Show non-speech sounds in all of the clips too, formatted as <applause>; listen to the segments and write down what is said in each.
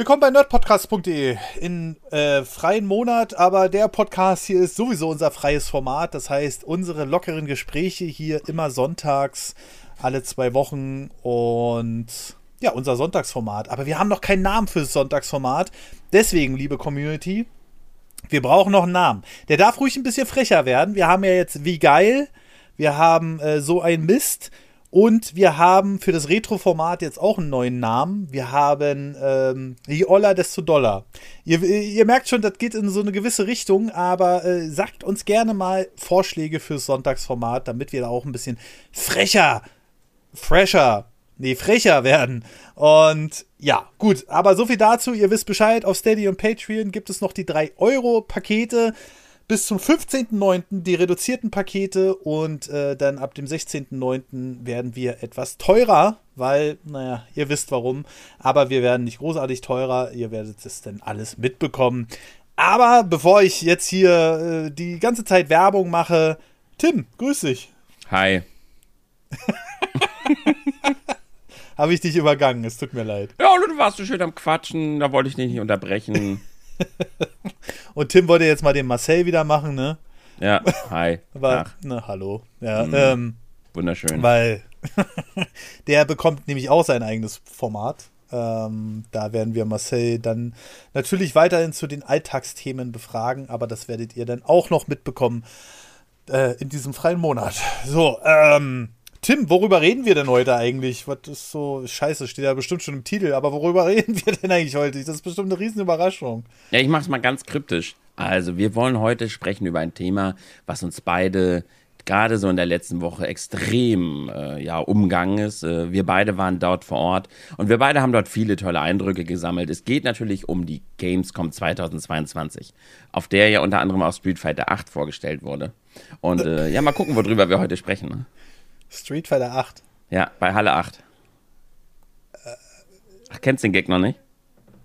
Willkommen bei nerdpodcast.de in äh, freien Monat, aber der Podcast hier ist sowieso unser freies Format. Das heißt, unsere lockeren Gespräche hier immer sonntags, alle zwei Wochen und ja, unser Sonntagsformat. Aber wir haben noch keinen Namen für das Sonntagsformat. Deswegen, liebe Community, wir brauchen noch einen Namen. Der darf ruhig ein bisschen frecher werden. Wir haben ja jetzt wie geil, wir haben äh, so ein Mist. Und wir haben für das Retro-Format jetzt auch einen neuen Namen. Wir haben ähm, je Oller, desto doller. Ihr, ihr, merkt schon, das geht in so eine gewisse Richtung, aber äh, sagt uns gerne mal Vorschläge fürs Sonntagsformat, damit wir da auch ein bisschen frecher, fresher, nee, frecher werden. Und ja, gut, aber so viel dazu. Ihr wisst Bescheid, auf Steady und Patreon gibt es noch die 3-Euro-Pakete bis zum 15.09. die reduzierten Pakete und äh, dann ab dem 16.09. werden wir etwas teurer, weil, naja, ihr wisst warum, aber wir werden nicht großartig teurer, ihr werdet es dann alles mitbekommen. Aber bevor ich jetzt hier äh, die ganze Zeit Werbung mache, Tim, grüß dich. Hi. <laughs> Habe ich dich übergangen, es tut mir leid. Ja, du warst so schön am Quatschen, da wollte ich dich nicht unterbrechen. <laughs> <laughs> Und Tim wollte jetzt mal den Marcel wieder machen, ne? Ja, <laughs> hi. Aber, Ach. ne, hallo. Ja, mhm. ähm, Wunderschön. Weil <laughs> der bekommt nämlich auch sein eigenes Format. Ähm, da werden wir Marcel dann natürlich weiterhin zu den Alltagsthemen befragen, aber das werdet ihr dann auch noch mitbekommen äh, in diesem freien Monat. So, ähm, Tim, worüber reden wir denn heute eigentlich? Was ist so scheiße, steht ja bestimmt schon im Titel, aber worüber <laughs> reden wir denn eigentlich heute? Das ist bestimmt eine Riesenüberraschung. Ja, ich mach's mal ganz kryptisch. Also, wir wollen heute sprechen über ein Thema, was uns beide gerade so in der letzten Woche extrem äh, ja, umgangen ist. Äh, wir beide waren dort vor Ort und wir beide haben dort viele tolle Eindrücke gesammelt. Es geht natürlich um die Gamescom 2022, auf der ja unter anderem auch Street Fighter 8 vorgestellt wurde. Und äh, ja, mal gucken, worüber wir heute sprechen. Street Fighter 8. Ja, bei Halle 8. Ach, kennst du den Gag noch nicht?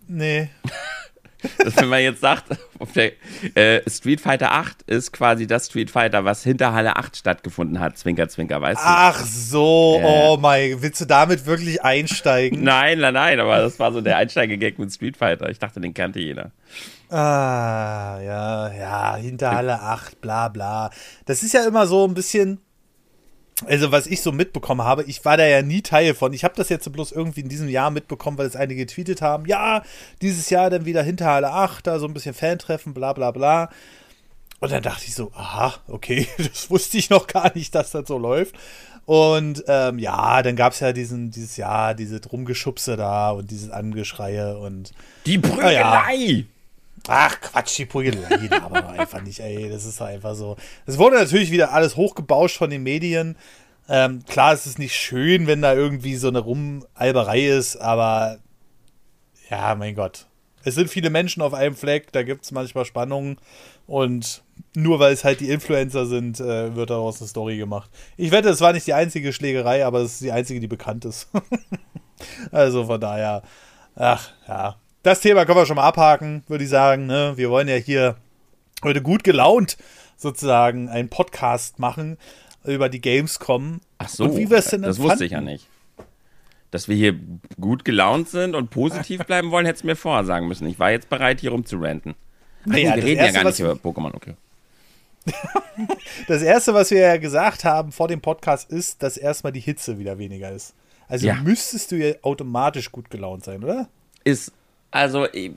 Nee. dass <laughs> wenn man jetzt sagt, der, äh, Street Fighter 8 ist quasi das Street Fighter, was hinter Halle 8 stattgefunden hat. Zwinker, zwinker, weißt du? Ach so, äh. oh mein, willst du damit wirklich einsteigen? nein, nein, nein, aber das war so der Einsteiger-Gag mit Street Fighter. Ich dachte, den kannte jeder. Ah, ja, ja, hinter Halle 8, bla, bla. Das ist ja immer so ein bisschen, also was ich so mitbekommen habe, ich war da ja nie Teil von. Ich habe das jetzt bloß irgendwie in diesem Jahr mitbekommen, weil es einige getweetet haben. Ja, dieses Jahr dann wieder hinter Halle 8, da so ein bisschen Fantreffen, bla bla bla. Und dann dachte ich so, aha, okay, <laughs> das wusste ich noch gar nicht, dass das so läuft. Und ähm, ja, dann gab es ja diesen, dieses Jahr, diese Rumgeschubse da und dieses Angeschreie und. Die Prügelei! Ja. Ach, Quatsch, die Prügelei, aber einfach nicht, ey. Das ist einfach so. Es wurde natürlich wieder alles hochgebauscht von den Medien. Ähm, klar, es ist nicht schön, wenn da irgendwie so eine Rumalberei ist, aber ja, mein Gott. Es sind viele Menschen auf einem Fleck, da gibt es manchmal Spannungen und nur weil es halt die Influencer sind, äh, wird daraus eine Story gemacht. Ich wette, es war nicht die einzige Schlägerei, aber es ist die einzige, die bekannt ist. <laughs> also von daher, ach ja, das Thema können wir schon mal abhaken, würde ich sagen. Ne? Wir wollen ja hier heute gut gelaunt sozusagen einen Podcast machen über die Gamescom. Ach so, und wie wir es denn das wusste ich ja nicht. Dass wir hier gut gelaunt sind und positiv <laughs> bleiben wollen, hättest du mir vorher sagen müssen. Ich war jetzt bereit, hier rumzuranten. Naja, wir reden erste, ja gar nicht über Pokémon, okay. <laughs> das erste, was wir ja gesagt haben vor dem Podcast, ist, dass erstmal die Hitze wieder weniger ist. Also ja. müsstest du ja automatisch gut gelaunt sein, oder? Ist also ich,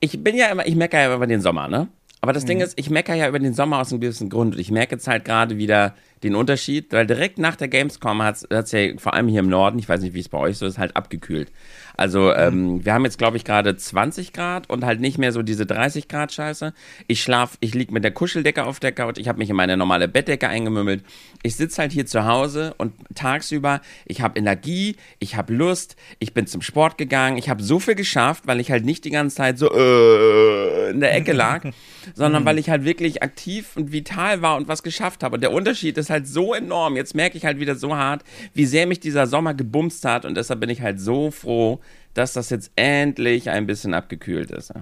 ich bin ja immer, ich meckere ja über den Sommer, ne? Aber das mhm. Ding ist, ich meckere ja über den Sommer aus einem gewissen Grund. Und ich merke jetzt halt gerade wieder den Unterschied, weil direkt nach der Gamescom hat es ja vor allem hier im Norden, ich weiß nicht, wie es bei euch so ist, halt abgekühlt. Also mhm. ähm, wir haben jetzt, glaube ich, gerade 20 Grad und halt nicht mehr so diese 30 Grad Scheiße. Ich schlaf, ich lieg mit der Kuscheldecke auf der Couch, ich habe mich in meine normale Bettdecke eingemümmelt. Ich sitze halt hier zu Hause und tagsüber, ich habe Energie, ich habe Lust, ich bin zum Sport gegangen, ich habe so viel geschafft, weil ich halt nicht die ganze Zeit so äh, in der Ecke lag, <laughs> sondern mhm. weil ich halt wirklich aktiv und vital war und was geschafft habe. Und der Unterschied ist halt so enorm. Jetzt merke ich halt wieder so hart, wie sehr mich dieser Sommer gebumst hat und deshalb bin ich halt so froh, dass das jetzt endlich ein bisschen abgekühlt ist.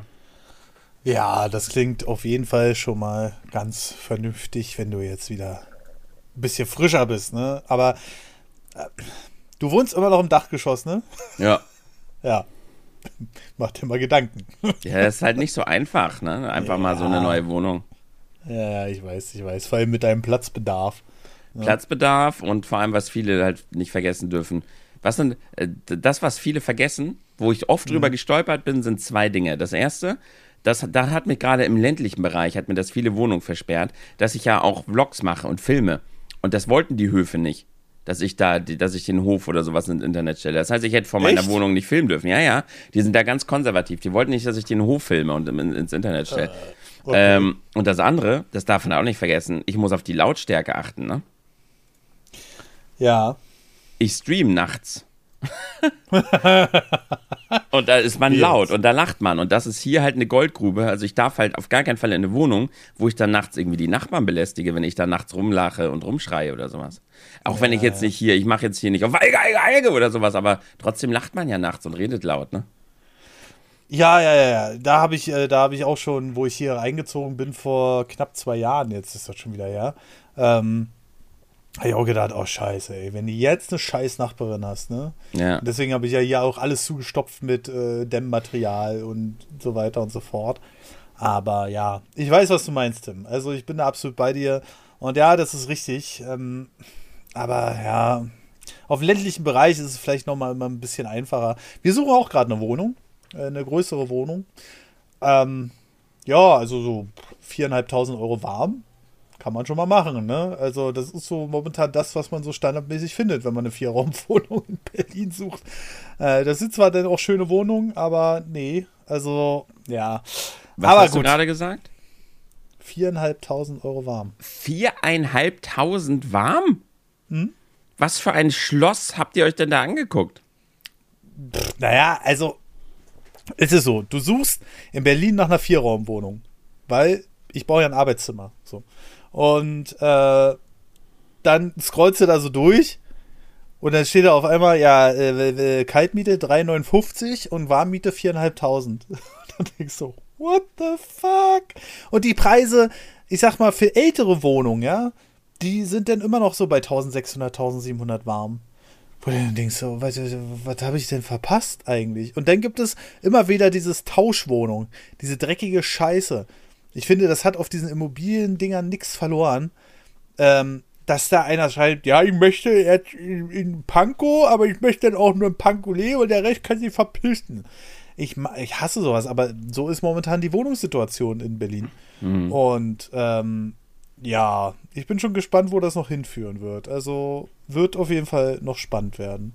Ja, das klingt auf jeden Fall schon mal ganz vernünftig, wenn du jetzt wieder ein bisschen frischer bist, ne? Aber äh, du wohnst immer noch im Dachgeschoss, ne? Ja. <laughs> ja. <laughs> Mach dir mal Gedanken. <laughs> Ja, das ist halt nicht so einfach, ne? Einfach ja. mal so eine neue Wohnung. Ja, ich weiß, ich weiß. Vor allem mit deinem Platzbedarf. Ja. Platzbedarf und vor allem, was viele halt nicht vergessen dürfen. Was sind, äh, das, was viele vergessen, wo ich oft mhm. drüber gestolpert bin, sind zwei Dinge. Das erste, das, da hat mir gerade im ländlichen Bereich, hat mir das viele Wohnungen versperrt, dass ich ja auch Vlogs mache und filme. Und das wollten die Höfe nicht dass ich da, dass ich den Hof oder sowas ins Internet stelle. Das heißt, ich hätte vor meiner Echt? Wohnung nicht filmen dürfen. Ja, ja, die sind da ganz konservativ. Die wollten nicht, dass ich den Hof filme und ins Internet stelle. Uh, okay. ähm, und das andere, das darf man auch nicht vergessen, ich muss auf die Lautstärke achten, ne? Ja. Ich stream nachts. <laughs> und da ist man laut und da lacht man. Und das ist hier halt eine Goldgrube. Also ich darf halt auf gar keinen Fall in eine Wohnung, wo ich dann nachts irgendwie die Nachbarn belästige, wenn ich da nachts rumlache und rumschreie oder sowas. Auch ja, wenn ich jetzt nicht hier, ich mache jetzt hier nicht auf Eige, Eige, Eige oder sowas, aber trotzdem lacht man ja nachts und redet laut, ne? Ja, ja, ja, ja. Da habe ich, äh, da ich auch schon, wo ich hier eingezogen bin vor knapp zwei Jahren, jetzt ist das schon wieder her, ähm, habe ich auch gedacht, oh scheiße, ey, wenn du jetzt eine scheiß Nachbarin hast, ne? Ja. Und deswegen habe ich ja hier auch alles zugestopft mit äh, Dämmmaterial und so weiter und so fort. Aber ja, ich weiß, was du meinst, Tim. Also ich bin da absolut bei dir. Und ja, das ist richtig. Ähm, aber ja, auf ländlichen Bereich ist es vielleicht noch mal, mal ein bisschen einfacher. Wir suchen auch gerade eine Wohnung, äh, eine größere Wohnung. Ähm, ja, also so 4.500 Euro warm kann man schon mal machen, ne? Also, das ist so momentan das, was man so standardmäßig findet, wenn man eine Vierraumwohnung in Berlin sucht. Äh, das sind zwar dann auch schöne Wohnungen, aber nee, also, ja. Was aber hast gut. du gerade gesagt? Viereinhalbtausend Euro warm. Viereinhalbtausend warm? Hm? Was für ein Schloss habt ihr euch denn da angeguckt? Pff, naja, also, es ist so, du suchst in Berlin nach einer Vierraumwohnung, weil ich brauche ja ein Arbeitszimmer. So. Und äh, dann scrollst du da so durch und dann steht da auf einmal, ja, äh, äh Kaltmiete 3,59 und Warmmiete 4.500. <laughs> dann denkst du, what the fuck? Und die Preise, ich sag mal, für ältere Wohnungen, ja, die sind dann immer noch so bei 1600, 1700 warm. Wo du dann denkst, so, was, was habe ich denn verpasst eigentlich? Und dann gibt es immer wieder dieses Tauschwohnung, diese dreckige Scheiße. Ich finde, das hat auf diesen Immobilien-Dingern nichts verloren. Ähm, dass da einer schreibt, ja, ich möchte jetzt in, in Pankow, aber ich möchte dann auch nur in Pankow leben und der Rest kann sich verpissen. Ich, ich hasse sowas, aber so ist momentan die Wohnungssituation in Berlin. Mhm. Und ähm, ja, ich bin schon gespannt, wo das noch hinführen wird. Also wird auf jeden Fall noch spannend werden.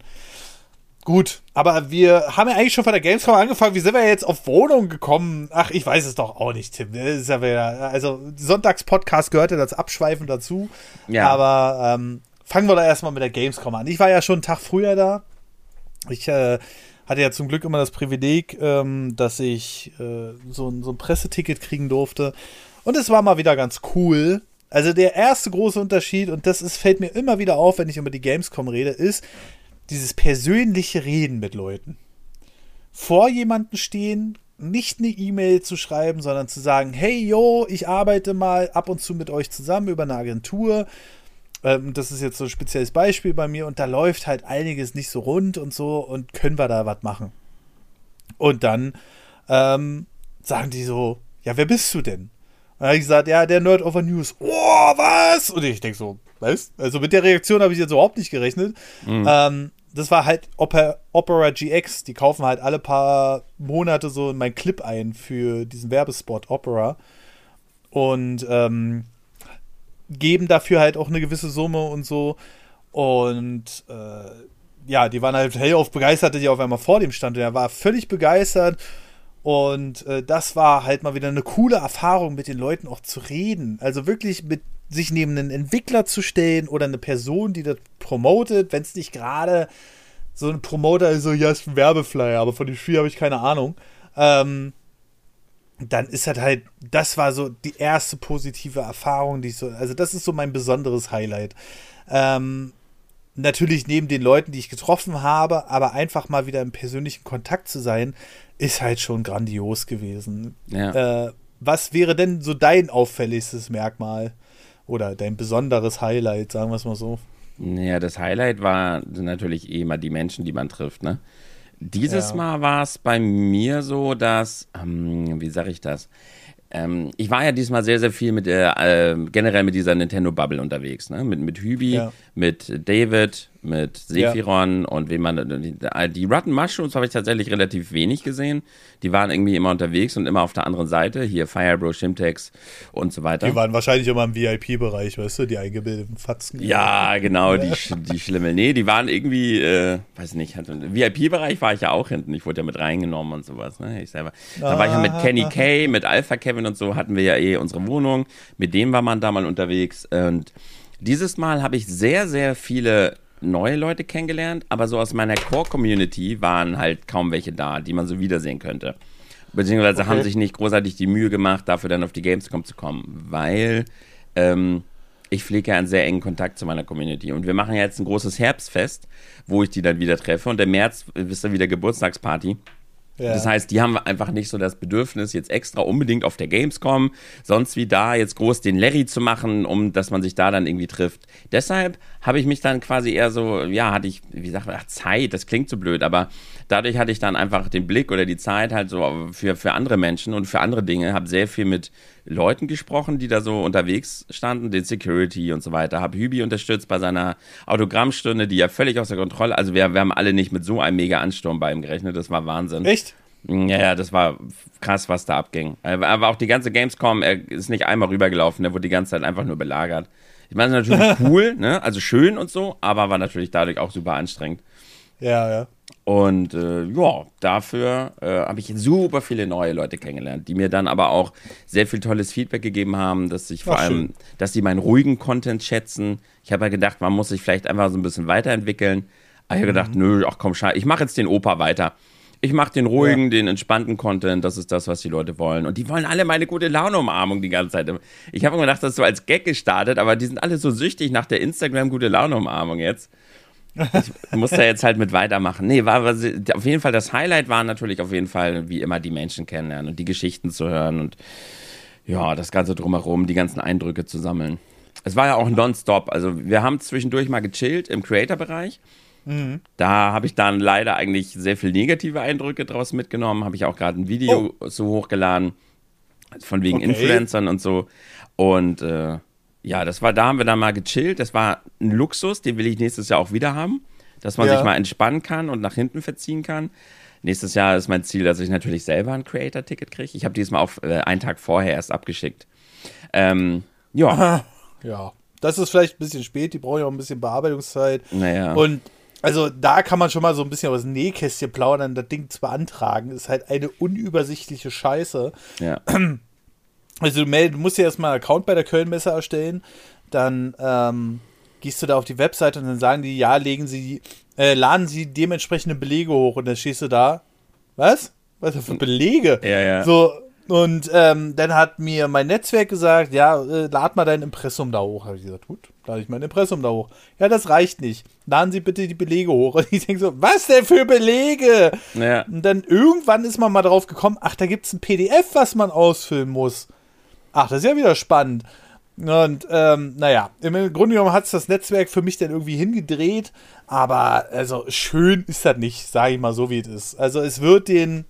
Gut, aber wir haben ja eigentlich schon von der Gamescom angefangen. Wie sind wir jetzt auf Wohnung gekommen? Ach, ich weiß es doch auch nicht, Tim. Das ist ja wieder, also Sonntagspodcast gehört ja das Abschweifen dazu. Ja. Aber ähm, fangen wir da erstmal mit der Gamescom an. Ich war ja schon einen Tag früher da. Ich äh, hatte ja zum Glück immer das Privileg, ähm, dass ich äh, so, so ein Presseticket kriegen durfte. Und es war mal wieder ganz cool. Also der erste große Unterschied, und das ist, fällt mir immer wieder auf, wenn ich über die Gamescom rede, ist, dieses persönliche Reden mit Leuten. Vor jemanden stehen, nicht eine E-Mail zu schreiben, sondern zu sagen, hey yo, ich arbeite mal ab und zu mit euch zusammen über eine Agentur. Ähm, das ist jetzt so ein spezielles Beispiel bei mir und da läuft halt einiges nicht so rund und so und können wir da was machen. Und dann ähm, sagen die so, ja, wer bist du denn? Und dann habe ich gesagt, ja, der Nerd of a News. Oh, was? Und ich denke so, was? Also mit der Reaktion habe ich jetzt überhaupt nicht gerechnet. Mhm. Ähm, das war halt Opera, Opera GX. Die kaufen halt alle paar Monate so in mein Clip ein für diesen Werbespot Opera. Und ähm, geben dafür halt auch eine gewisse Summe und so. Und äh, ja, die waren halt hellauf begeistert, dass ich auf einmal vor dem stand. Und er war völlig begeistert. Und äh, das war halt mal wieder eine coole Erfahrung, mit den Leuten auch zu reden. Also wirklich mit sich neben einen Entwickler zu stellen oder eine Person, die das promotet, wenn es nicht gerade so ein Promoter ist, so, ja, ist ein Werbeflyer, aber von dem Spiel habe ich keine Ahnung. Ähm, dann ist das halt, das war so die erste positive Erfahrung, die ich so, also das ist so mein besonderes Highlight. Ähm, natürlich neben den Leuten, die ich getroffen habe, aber einfach mal wieder im persönlichen Kontakt zu sein, ist halt schon grandios gewesen. Ja. Äh, was wäre denn so dein auffälligstes Merkmal? Oder dein besonderes Highlight, sagen wir es mal so. Ja, das Highlight war natürlich eh immer die Menschen, die man trifft, ne? Dieses Ja. Mal war es bei mir so, dass, ähm, wie sage ich das? Ähm, ich war ja diesmal sehr, sehr viel mit der, äh, generell mit dieser Nintendo-Bubble unterwegs, ne? Mit, mit Hübi, Ja. mit David, mit Sephiron und wie man, die, die Rotten Mushrooms habe ich tatsächlich relativ wenig gesehen. Die waren irgendwie immer unterwegs und immer auf der anderen Seite. Hier Firebro, Shimtex und so weiter. Die waren wahrscheinlich immer im VIP-Bereich, weißt du, die eingebildeten Fatzen. Ja, genau, die, sch- die Schlimme. Nee, die waren irgendwie, äh, weiß nicht, VIP-Bereich war ich ja auch hinten. Ich wurde ja mit reingenommen und sowas, ne? Ich selber. Da war ich ja mit Kenny Kay, mit Alpha Kevin und so hatten wir ja eh unsere Wohnung. Mit dem war man da mal unterwegs. Und dieses Mal habe ich sehr, sehr viele neue Leute kennengelernt, aber so aus meiner Core-Community waren halt kaum welche da, die man so wiedersehen könnte. Beziehungsweise Okay. haben sich nicht großartig die Mühe gemacht, dafür dann auf die Gamescom zu kommen, weil ähm, ich pflege ja einen sehr engen Kontakt zu meiner Community. Und wir machen ja jetzt ein großes Herbstfest, wo ich die dann wieder treffe. Und im März ist dann wieder Geburtstagsparty. Ja. Das heißt, die haben einfach nicht so das Bedürfnis, jetzt extra unbedingt auf der Gamescom, sonst wie da jetzt groß den Larry zu machen, um dass man sich da dann irgendwie trifft. Deshalb habe ich mich dann quasi eher so, ja, hatte ich, wie sagt man, ach, Zeit, das klingt so blöd, aber dadurch hatte ich dann einfach den Blick oder die Zeit halt so für, für andere Menschen und für andere Dinge, habe sehr viel mit Leuten gesprochen, die da so unterwegs standen, den Security und so weiter, habe Hübi unterstützt bei seiner Autogrammstunde, die ja völlig außer Kontrolle, also wir, wir haben alle nicht mit so einem mega Ansturm bei ihm gerechnet, das war Wahnsinn. Echt? Ja, ja, das war krass, was da abging. Aber auch die ganze Gamescom, er ist nicht einmal rübergelaufen, der wurde die ganze Zeit einfach nur belagert. Ich meine, es ist natürlich <laughs> cool, ne? Also schön und so, aber war natürlich dadurch auch super anstrengend. Ja, ja. Und äh, ja, dafür äh, habe ich super viele neue Leute kennengelernt, die mir dann aber auch sehr viel tolles Feedback gegeben haben, dass ich vor Ach, allem, schön. dass sie meinen ruhigen Content schätzen. Ich habe ja gedacht, man muss sich vielleicht einfach so ein bisschen weiterentwickeln. Aber ich habe gedacht, nö, ach komm, scheiße, ich mache jetzt den Opa weiter. Ich mache den ruhigen, den entspannten Content, das ist das, was die Leute wollen. Und die wollen alle meine gute Laune-Umarmung die ganze Zeit. Ich habe immer gedacht, das ist so als Gag gestartet, aber die sind alle so süchtig nach der Instagram-gute Laune-Umarmung jetzt muss da jetzt halt mit weitermachen. Nee, war, war auf jeden Fall das Highlight war natürlich auf jeden Fall, wie immer, die Menschen kennenlernen und die Geschichten zu hören und ja, das Ganze drumherum, die ganzen Eindrücke zu sammeln. Es war ja auch nonstop. Also, wir haben zwischendurch mal gechillt im Creator-Bereich. Da habe ich dann leider eigentlich sehr viel negative Eindrücke draus mitgenommen. Habe ich auch gerade ein Video so hochgeladen, von wegen Okay. Influencern und so. Und äh, ja, das war, da haben wir dann mal gechillt. Das war ein Luxus, den will ich nächstes Jahr auch wieder haben. Dass man Ja. sich mal entspannen kann und nach hinten verziehen kann. Nächstes Jahr ist mein Ziel, dass ich natürlich selber ein Creator-Ticket kriege. Ich habe diesmal auf äh, einen Tag vorher erst abgeschickt. Ähm, ja, Ja. Das ist vielleicht ein bisschen spät, die brauchen ja auch ein bisschen Bearbeitungszeit. naja. Und also da kann man schon mal so ein bisschen aus dem Nähkästchen plaudern, das Ding zu beantragen. Ist halt eine unübersichtliche Scheiße. ja. <clears throat> Also du, meld, du musst dir erstmal einen Account bei der Kölnmesse erstellen, dann ähm, gehst du da auf die Webseite und dann sagen die, ja, legen sie, äh, laden sie dementsprechende Belege hoch und dann stehst du da, was? Was für Belege? Ja, ja. So, und ähm, dann hat mir mein Netzwerk gesagt, ja, äh, lad mal dein Impressum da hoch. Habe ich gesagt, gut, lade ich mein Impressum da hoch. Ja, das reicht nicht. Laden Sie bitte die Belege hoch. <laughs> Und ich denke so, was denn für Belege? Ja. Und dann irgendwann ist man mal drauf gekommen, ach, da gibt es ein PDF, was man ausfüllen muss. Ach, das ist ja wieder spannend. Und ähm, naja, im Grunde genommen hat es das Netzwerk für mich dann irgendwie hingedreht, aber also schön ist das nicht, sage ich mal so, wie es ist. Also es wird den.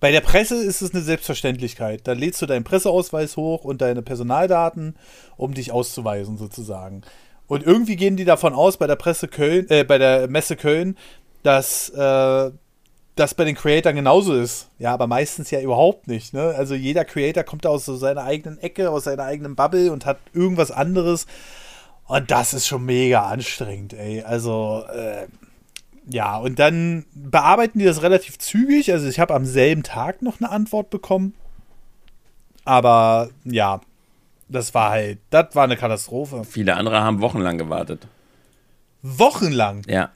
Bei der Presse ist es eine Selbstverständlichkeit. Da lädst du deinen Presseausweis hoch und deine Personaldaten, um dich auszuweisen, sozusagen. Und irgendwie gehen die davon aus, bei der Presse Köln, äh, bei der Messe Köln, dass äh, das bei den Creatoren genauso ist. Ja, aber meistens ja überhaupt nicht. Ne? Also jeder Creator kommt aus so seiner eigenen Ecke, aus seiner eigenen Bubble und hat irgendwas anderes. Und das ist schon mega anstrengend, ey. Also, äh, ja, und dann bearbeiten die das relativ zügig. Also ich habe am selben Tag noch eine Antwort bekommen. Aber ja, das war halt, das war eine Katastrophe. Viele andere haben wochenlang gewartet. Wochenlang. Ja.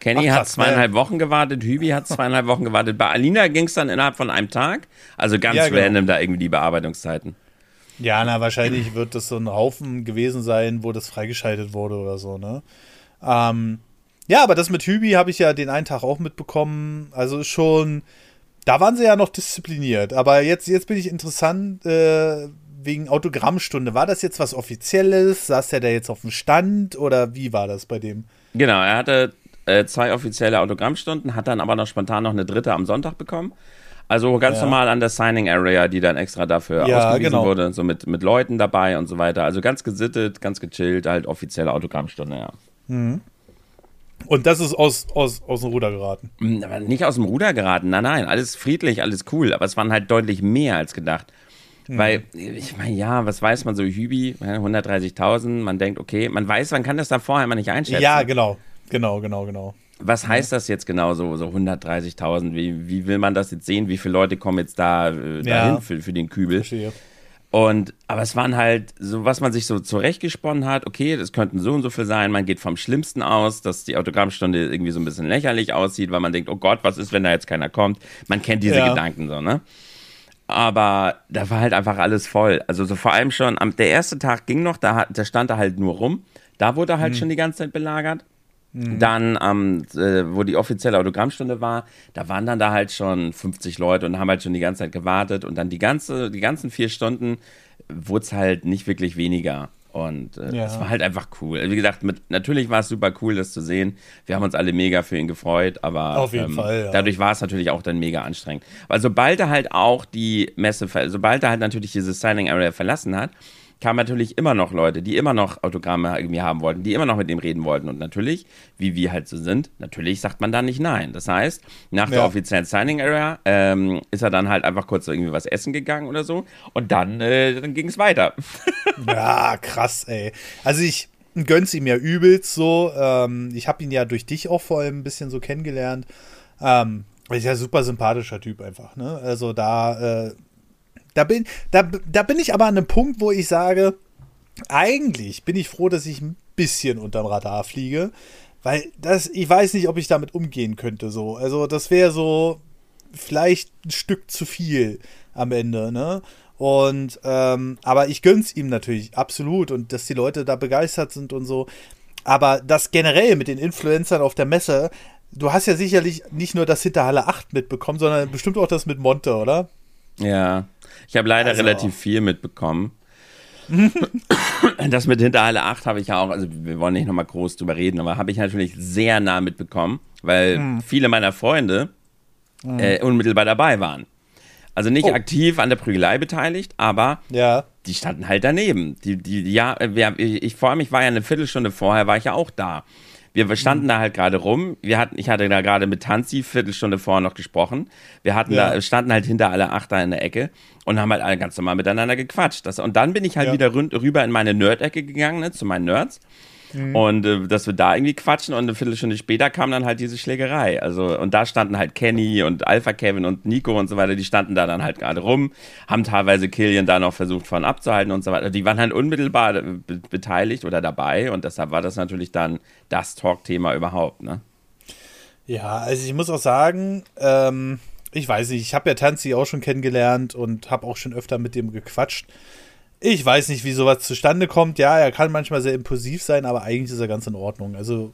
Kenny Ach, hat zweieinhalb Wochen gewartet, Hübi hat zweieinhalb Wochen gewartet. Bei Alina ging es dann innerhalb von einem Tag. Also ganz Ja, genau. random da irgendwie die Bearbeitungszeiten. Ja, na, wahrscheinlich wird das so ein Haufen gewesen sein, wo das freigeschaltet wurde oder so, ne? Ähm, ja, aber das mit Hübi habe ich ja den einen Tag auch mitbekommen. Also schon, da waren sie ja noch diszipliniert. Aber jetzt, jetzt bin ich interessant äh, wegen Autogrammstunde. War das jetzt was Offizielles? Saß der da jetzt auf dem Stand oder wie war das bei dem? Genau, er hatte äh, zwei offizielle Autogrammstunden, hat dann aber noch spontan noch eine dritte am Sonntag bekommen. Also ganz ja. normal an der Signing Area, die dann extra dafür ja, ausgewiesen genau. wurde, so mit, mit Leuten dabei und so weiter. Also ganz gesittet, ganz gechillt, halt offizielle Autogrammstunde, ja. Mhm. Und das ist aus, aus, aus dem Ruder geraten. Aber nicht aus dem Ruder geraten, nein, nein, alles friedlich, alles cool, aber es waren halt deutlich mehr als gedacht. Mhm. Weil, ich meine, ja, was weiß man so, Hübi, 130.000, man denkt, okay, man weiß, man kann das da vorher immer nicht einschätzen. Ja, genau, genau, genau, genau. Was heißt das jetzt genau, so, so 130.000? Wie, wie will man das jetzt sehen? Wie viele Leute kommen jetzt da äh, dahin ja. für, für den Kübel? Verstehe. Und, aber es waren halt so, was man sich so zurechtgesponnen hat, okay, das könnten so und so viel sein. Man geht vom Schlimmsten aus, dass die Autogrammstunde irgendwie so ein bisschen lächerlich aussieht, weil man denkt, oh Gott, was ist, wenn da jetzt keiner kommt? Man kennt diese ja. Gedanken so, ne? Aber da war halt einfach alles voll. Also so vor allem schon, am, der erste Tag ging noch, da, da stand er halt nur rum. Da wurde er halt mhm. schon die ganze Zeit belagert. Mhm. Dann, ähm, äh, wo die offizielle Autogrammstunde war, da waren dann da halt schon 50 Leute und haben halt schon die ganze Zeit gewartet. Und dann die, ganze, die ganzen vier Stunden wurde es halt nicht wirklich weniger. Und äh, ja. es war halt einfach cool. Wie gesagt, mit, natürlich war es super cool, das zu sehen. Wir haben uns alle mega für ihn gefreut, aber ähm, Fall, ja. dadurch war es natürlich auch dann mega anstrengend. Weil sobald er halt auch die Messe, sobald er halt natürlich diese Signing Area verlassen hat, kamen natürlich immer noch Leute, die immer noch Autogramme irgendwie haben wollten, die immer noch mit ihm reden wollten. Und natürlich, wie wir halt so sind, natürlich sagt man da nicht nein. Das heißt, nach ja. der offiziellen Signing Area ähm, ist er dann halt einfach kurz so irgendwie was essen gegangen oder so. Und dann, äh, dann ging es weiter. <laughs> ja, krass, ey. Also ich gönn's ihm ja übelst so. Ähm, ich habe ihn ja durch dich auch vor allem ein bisschen so kennengelernt. Ähm, ist ja super sympathischer Typ einfach, ne? Also da äh, da bin, da, da bin ich aber an einem Punkt, wo ich sage, eigentlich bin ich froh, dass ich ein bisschen unterm Radar fliege, weil das, ich weiß nicht, ob ich damit umgehen könnte. So. Also, das wäre so vielleicht ein Stück zu viel am Ende, ne? Und, ähm, aber ich gönn's ihm natürlich absolut und dass die Leute da begeistert sind und so. Aber das generell mit den Influencern auf der Messe, du hast ja sicherlich nicht nur das Hinterhalle 8 mitbekommen, sondern bestimmt auch das mit Monte, oder? Ja, ich habe leider also. relativ viel mitbekommen. das mit Hinterhalle 8 habe ich ja auch, also wir wollen nicht nochmal groß drüber reden, aber habe ich natürlich sehr nah mitbekommen, weil hm. viele meiner Freunde hm. äh, unmittelbar dabei waren. Also nicht oh. aktiv an der Prügelei beteiligt, aber ja. die standen halt daneben. Die, die, ja, wir, ich vor allem, ich war ja eine Viertelstunde vorher, war ich ja auch da. Wir standen mhm. da halt gerade rum. Wir hatten, ich hatte da gerade mit Tanzi Viertelstunde vorher noch gesprochen. Wir hatten ja. da, standen halt hinter alle Achter in der Ecke und haben halt alle ganz normal miteinander gequatscht. Das, und dann bin ich halt ja. wieder rüber in meine Nerd-Ecke gegangen, ne, zu meinen Nerds. Mhm. Und äh, dass wir da irgendwie quatschen und eine Viertelstunde später kam dann halt diese Schlägerei. Also, und da standen halt Kenny und Alpha Kevin und Nico und so weiter, die standen da dann halt gerade rum, haben teilweise Killian da noch versucht von abzuhalten und so weiter. Die waren halt unmittelbar be beteiligt oder dabei und deshalb war das natürlich dann das Talk-Thema überhaupt, ne? Ja, also ich muss auch sagen, ähm, ich weiß nicht, ich habe ja Tanzi auch schon kennengelernt und habe auch schon öfter mit dem gequatscht. Ich weiß nicht, wie sowas zustande kommt. Ja, er kann manchmal sehr impulsiv sein, aber eigentlich ist er ganz in Ordnung. Also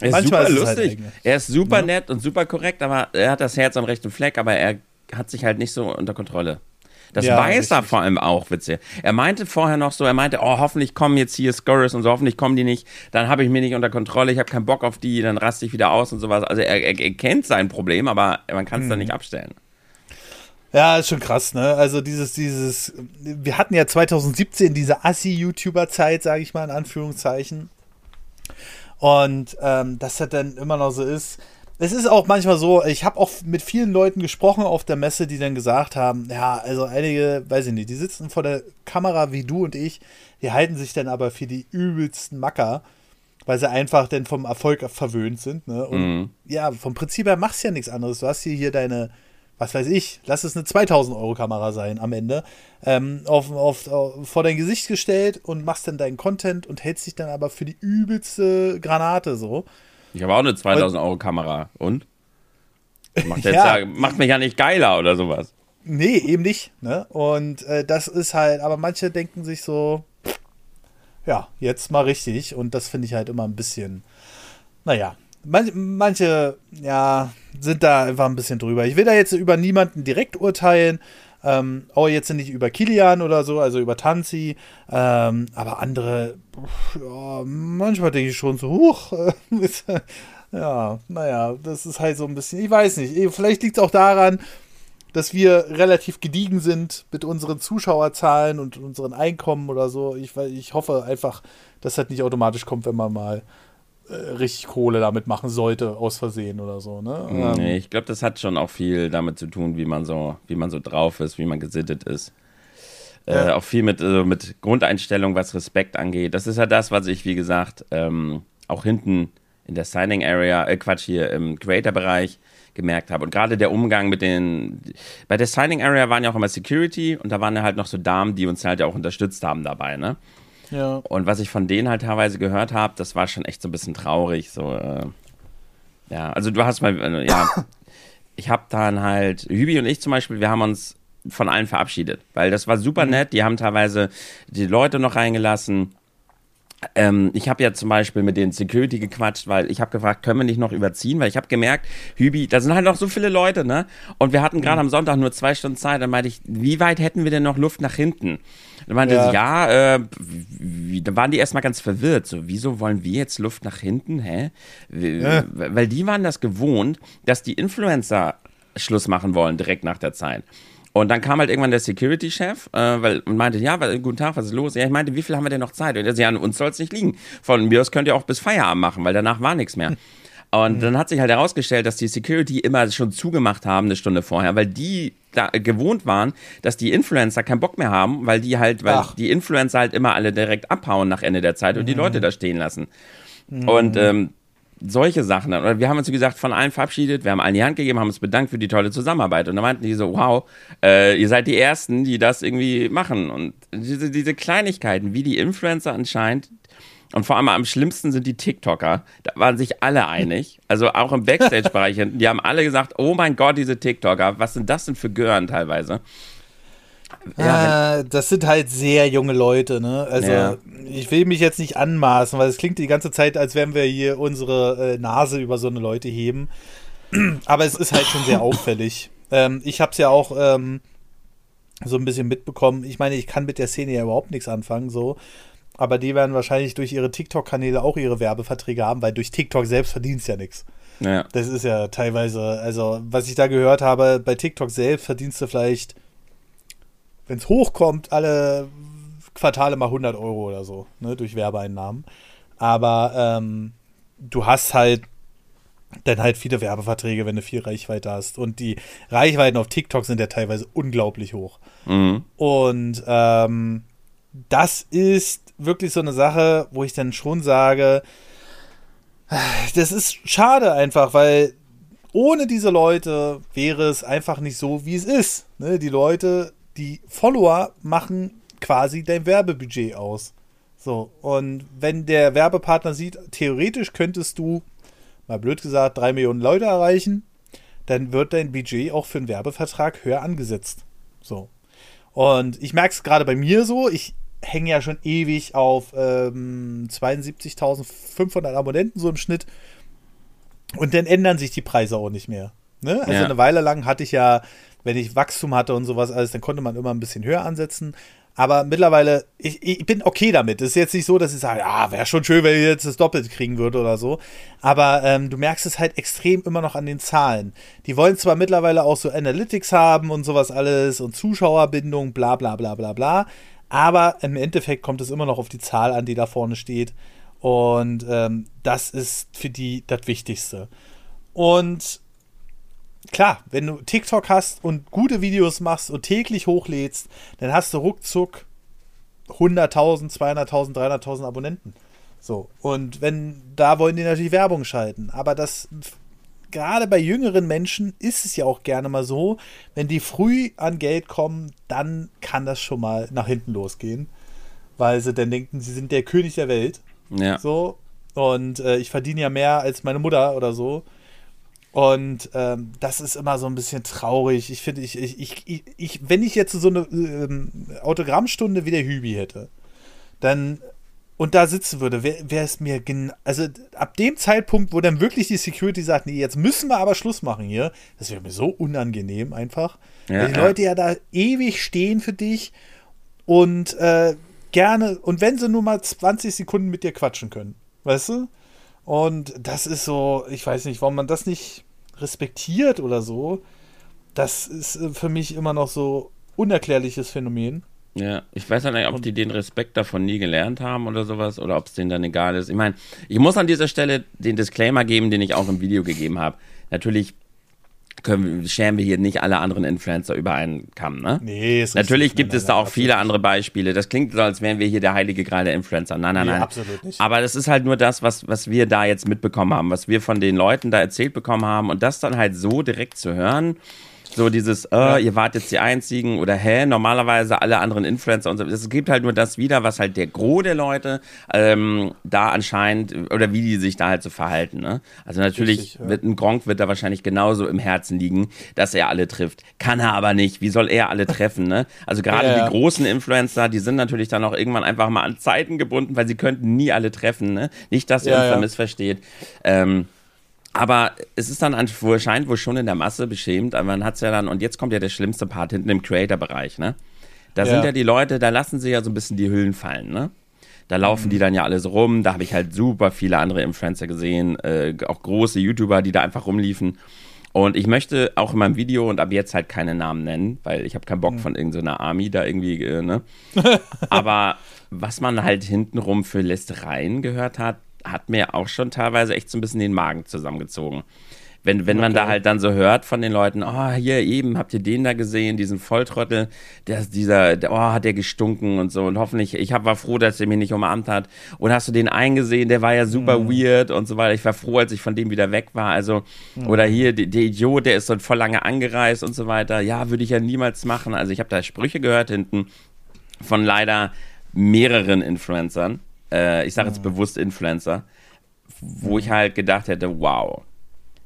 er ist manchmal super ist halt lustig. Halt er ist super ja. nett und super korrekt, aber er hat das Herz am rechten Fleck, aber er hat sich halt nicht so unter Kontrolle. Das ja, weiß richtig. er vor allem auch, witzig. Er meinte vorher noch so, er meinte, oh, hoffentlich kommen jetzt hier Scorers und so, hoffentlich kommen die nicht, dann habe ich mich nicht unter Kontrolle, ich habe keinen Bock auf die, dann raste ich wieder aus und sowas. Also er, er, er kennt sein Problem, aber man kann es hm. dann nicht abstellen. Ja, ist schon krass, ne? Also dieses, dieses, wir hatten ja 2017 diese Assi-YouTuber-Zeit, sage ich mal in Anführungszeichen. Und ähm, dass das dann immer noch so ist. Es ist auch manchmal so, ich habe auch mit vielen Leuten gesprochen auf der Messe, die dann gesagt haben, ja, also einige, weiß ich nicht, die sitzen vor der Kamera wie du und ich, die halten sich dann aber für die übelsten Macker, weil sie einfach dann vom Erfolg verwöhnt sind. Ne? Und mhm. ja, vom Prinzip her machst du ja nichts anderes. Du hast hier, hier deine, was weiß ich, lass es eine 2000 Euro Kamera sein am Ende, ähm, auf, auf, auf, vor dein Gesicht gestellt und machst dann deinen Content und hältst dich dann aber für die übelste Granate so. Ich habe auch eine 2000 und, Euro Kamera und? Macht, <laughs> ja, ja, macht mich ja nicht geiler oder sowas. Nee, eben nicht. Ne? Und äh, das ist halt, aber manche denken sich so, ja, jetzt mal richtig. Und das finde ich halt immer ein bisschen, naja, manche, manche, ja, sind da einfach ein bisschen drüber. Ich will da jetzt über niemanden direkt urteilen. Ähm, auch jetzt nicht über Kilian oder so, also über Tanzi. Ähm, aber andere, ja, manchmal denke ich schon so, huch, <laughs> Ja, naja, das ist halt so ein bisschen, ich weiß nicht, vielleicht liegt es auch daran, dass wir relativ gediegen sind mit unseren Zuschauerzahlen und unseren Einkommen oder so. Ich, ich hoffe einfach, dass das nicht automatisch kommt, wenn man mal äh, richtig Kohle damit machen sollte, aus Versehen oder so. Ne? Ähm, nee, ich glaube, das hat schon auch viel damit zu tun, wie man so, wie man so drauf ist, wie man gesittet ist. Äh, ja. Äh, auch viel mit, also mit Grundeinstellung, was Respekt angeht. Das ist ja das, was ich, wie gesagt, ähm, auch hinten in der Signing Area, äh, Quatsch, hier im Creator-Bereich gemerkt habe. Und gerade der Umgang mit den, bei der Signing Area waren ja auch immer Security und da waren ja halt noch so Damen, die uns halt auch unterstützt haben dabei, ne? Ja. Und was ich von denen halt teilweise gehört habe, das war schon echt so ein bisschen traurig, so, äh, ja, also du hast mal, äh, ja, ich habe dann halt, Hübi und ich zum Beispiel, wir haben uns von allen verabschiedet, weil das war super mhm. nett, die haben teilweise die Leute noch reingelassen, ähm, ich habe ja zum Beispiel mit den Security gequatscht, weil ich habe gefragt, können wir nicht noch überziehen? Weil ich habe gemerkt, Hübi, da sind halt noch so viele Leute, ne? Und wir hatten gerade mhm. am Sonntag nur zwei Stunden Zeit. Dann meinte ich, wie weit hätten wir denn noch Luft nach hinten? Dann meinte ja. sie, ja, äh, wie, da waren die erstmal ganz verwirrt. So, wieso wollen wir jetzt Luft nach hinten? Hä? Ja. Weil die waren das gewohnt, dass die Influencer Schluss machen wollen direkt nach der Zeit. Und dann kam halt irgendwann der Security-Chef äh, weil, und meinte, ja, guten Tag, was ist los? Ja, ich meinte, wie viel haben wir denn noch Zeit? Und er sagte, ja, an uns soll es nicht liegen. Von mir aus könnt ihr auch bis Feierabend machen, weil danach war nichts mehr. Und mhm. dann hat sich halt herausgestellt, dass die Security immer schon zugemacht haben, eine Stunde vorher, weil die da gewohnt waren, dass die Influencer keinen Bock mehr haben, weil die halt, weil Ach. die Influencer halt immer alle direkt abhauen nach Ende der Zeit und die mhm. Leute da stehen lassen. Mhm. Und ähm, solche Sachen. Oder wir haben uns, wie gesagt, von allen verabschiedet, wir haben allen die Hand gegeben, haben uns bedankt für die tolle Zusammenarbeit. Und dann meinten die so, wow, äh, ihr seid die Ersten, die das irgendwie machen. Und diese, diese Kleinigkeiten, wie die Influencer anscheinend, und vor allem am schlimmsten sind die TikToker. Da waren sich alle einig. Also auch im Backstage-Bereich <laughs> hinten. Die haben alle gesagt, oh mein Gott, diese TikToker, was sind das denn für Gören teilweise? Ja, äh, das sind halt sehr junge Leute, ne? Also ja. ich will mich jetzt nicht anmaßen, weil es klingt die ganze Zeit, als wenn wir hier unsere äh, Nase über so eine Leute heben. <clears throat> Aber es ist halt schon sehr auffällig. <laughs> Ähm, ich habe es ja auch ähm, so ein bisschen mitbekommen. Ich meine, ich kann mit der Szene ja überhaupt nichts anfangen, so. Aber die werden wahrscheinlich durch ihre TikTok-Kanäle auch ihre Werbeverträge haben, weil durch TikTok selbst verdienst ja nichts. Ja. Das ist ja teilweise, also was ich da gehört habe, bei TikTok selbst verdienst du vielleicht wenn es hochkommt, alle Quartale mal 100 Euro oder so, ne, durch Werbeeinnahmen. Aber ähm, du hast halt dann halt viele Werbeverträge, wenn du viel Reichweite hast. Und die Reichweiten auf TikTok sind ja teilweise unglaublich hoch. Mhm. Und ähm, das ist wirklich so eine Sache, wo ich dann schon sage, das ist schade einfach, weil ohne diese Leute wäre es einfach nicht so, wie es ist. Ne? Die Leute die Follower machen quasi dein Werbebudget aus. So, und wenn der Werbepartner sieht, theoretisch könntest du, mal blöd gesagt, drei Millionen Leute erreichen, dann wird dein Budget auch für einen Werbevertrag höher angesetzt. So. Und ich merke es gerade bei mir so, ich hänge ja schon ewig auf ähm, 72.500 Abonnenten so im Schnitt. Und dann ändern sich die Preise auch nicht mehr. Ne? Also ja. eine Weile lang hatte ich ja wenn ich Wachstum hatte und sowas alles, dann konnte man immer ein bisschen höher ansetzen. Aber mittlerweile, ich, ich bin okay damit. Es ist jetzt nicht so, dass ich sage, ja, wäre schon schön, wenn ich jetzt das Doppelte kriegen würde oder so. Aber ähm, du merkst es halt extrem immer noch an den Zahlen. Die wollen zwar mittlerweile auch so Analytics haben und sowas alles und Zuschauerbindung, bla bla bla bla bla. Aber im Endeffekt kommt es immer noch auf die Zahl an, die da vorne steht. Und ähm, das ist für die das Wichtigste. Und klar, wenn du TikTok hast und gute Videos machst und täglich hochlädst, dann hast du ruckzuck 100.000, 200.000, 300.000 Abonnenten. So. Und wenn, da wollen die natürlich Werbung schalten. Aber das, gerade bei jüngeren Menschen ist es ja auch gerne mal so, wenn die früh an Geld kommen, dann kann das schon mal nach hinten losgehen. Weil sie dann denken, sie sind der König der Welt. Ja. So. Und äh, ich verdiene ja mehr als meine Mutter oder so. Und ähm, das ist immer so ein bisschen traurig. Ich finde, ich, ich, ich, ich, wenn ich jetzt so eine ähm, Autogrammstunde wie der Hübi hätte, dann und da sitzen würde, wäre wär es mir genau, also ab dem Zeitpunkt, wo dann wirklich die Security sagt, nee, jetzt müssen wir aber Schluss machen hier, das wäre mir so unangenehm einfach. Ja, weil die ja. Leute ja da ewig stehen für dich und äh, gerne, und wenn sie nur mal 20 Sekunden mit dir quatschen können, weißt du? Und das ist so, ich weiß nicht, warum man das nicht respektiert oder so. Das ist äh, für mich immer noch so unerklärliches Phänomen. Ja, ich weiß ja nicht, ob die den Respekt davon nie gelernt haben oder sowas oder ob es denen dann egal ist. Ich meine, ich muss an dieser Stelle den Disclaimer geben, den ich auch im Video gegeben habe. Natürlich können, scheren wir hier nicht alle anderen Influencer über einen Kamm, ne? Nee, ist Natürlich gibt nein, es da auch viele andere Beispiele. Das klingt so, als wären wir hier der heilige Gral der Influencer. Nein, nein, nee, nein. Absolut nicht. Aber das ist halt nur das, was, was wir da jetzt mitbekommen haben, was wir von den Leuten da erzählt bekommen haben und das dann halt so direkt zu hören so dieses, äh, ja. ihr wart jetzt die Einzigen oder hä, normalerweise alle anderen Influencer und so. Es gibt halt nur das wieder, was halt der Gros der Leute ähm, da anscheinend oder wie die sich da halt so verhalten. Ne? Also natürlich Richtig, ja. wird ein Gronk wird da wahrscheinlich genauso im Herzen liegen, dass er alle trifft. Kann er aber nicht. Wie soll er alle treffen? Ne? Also <laughs> gerade ja. die großen Influencer, die sind natürlich dann auch irgendwann einfach mal an Zeiten gebunden, weil sie könnten nie alle treffen. Ne? Nicht, dass ihr uns da missversteht. Ähm, aber es ist dann anscheinend wohl schon in der Masse beschämt, aber man hat es ja dann, und jetzt kommt ja der schlimmste Part hinten im Creator-Bereich, ne? Da ja. sind ja die Leute, da lassen sie ja so ein bisschen die Hüllen fallen, ne? Da laufen mhm. die dann ja alles rum. Da habe ich halt super viele andere Influencer gesehen, äh, auch große YouTuber, die da einfach rumliefen. Und ich möchte auch in meinem Video und ab jetzt halt keine Namen nennen, weil ich habe keinen Bock mhm. von irgendeiner so Army da irgendwie, äh, ne? <laughs> Aber was man halt hintenrum für Lästereien gehört hat, hat mir auch schon teilweise echt so ein bisschen den Magen zusammengezogen. Wenn, wenn man da halt dann so hört von den Leuten, oh, hier eben, habt ihr den da gesehen, diesen Volltrottel, der, dieser, der, oh, hat der gestunken und so. Und hoffentlich, ich hab, war froh, dass er mich nicht umarmt hat. Und hast du den eingesehen, der war ja super mhm. weird und so weiter, ich war froh, als ich von dem wieder weg war, also, mhm. oder hier, der, der Idiot, der ist so voll lange angereist und so weiter, ja, würde ich ja niemals machen, also ich habe da Sprüche gehört hinten von leider mehreren Influencern, äh, ich sage jetzt mhm. bewusst Influencer, wo ich halt gedacht hätte, wow.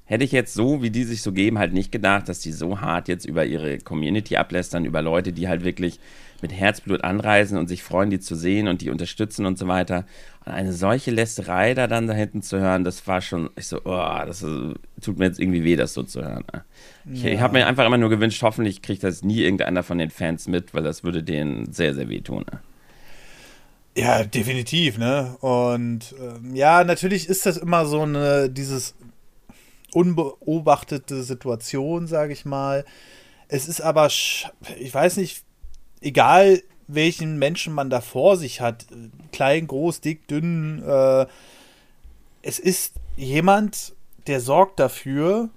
Hätte ich jetzt so, wie die sich so geben, halt nicht gedacht, dass die so hart jetzt über ihre Community ablästern, über Leute, die halt wirklich mit Herzblut anreisen und sich freuen, die zu sehen und die unterstützen und so weiter. Und eine solche Lästerei da dann da hinten zu hören, das war schon, ich so, oh, das ist, tut mir jetzt irgendwie weh, das so zu hören. Ne? Ich, ja. ich habe mir einfach immer nur gewünscht, hoffentlich kriegt das nie irgendeiner von den Fans mit, weil das würde denen sehr, sehr weh tun. Ne? Ja, definitiv, ne? Und ähm, ja, natürlich ist das immer so eine, dieses unbeobachtete Situation, sage ich mal. Es ist aber, ich weiß nicht, egal welchen Menschen man da vor sich hat, klein, groß, dick, dünn, äh, es ist jemand, der sorgt dafür,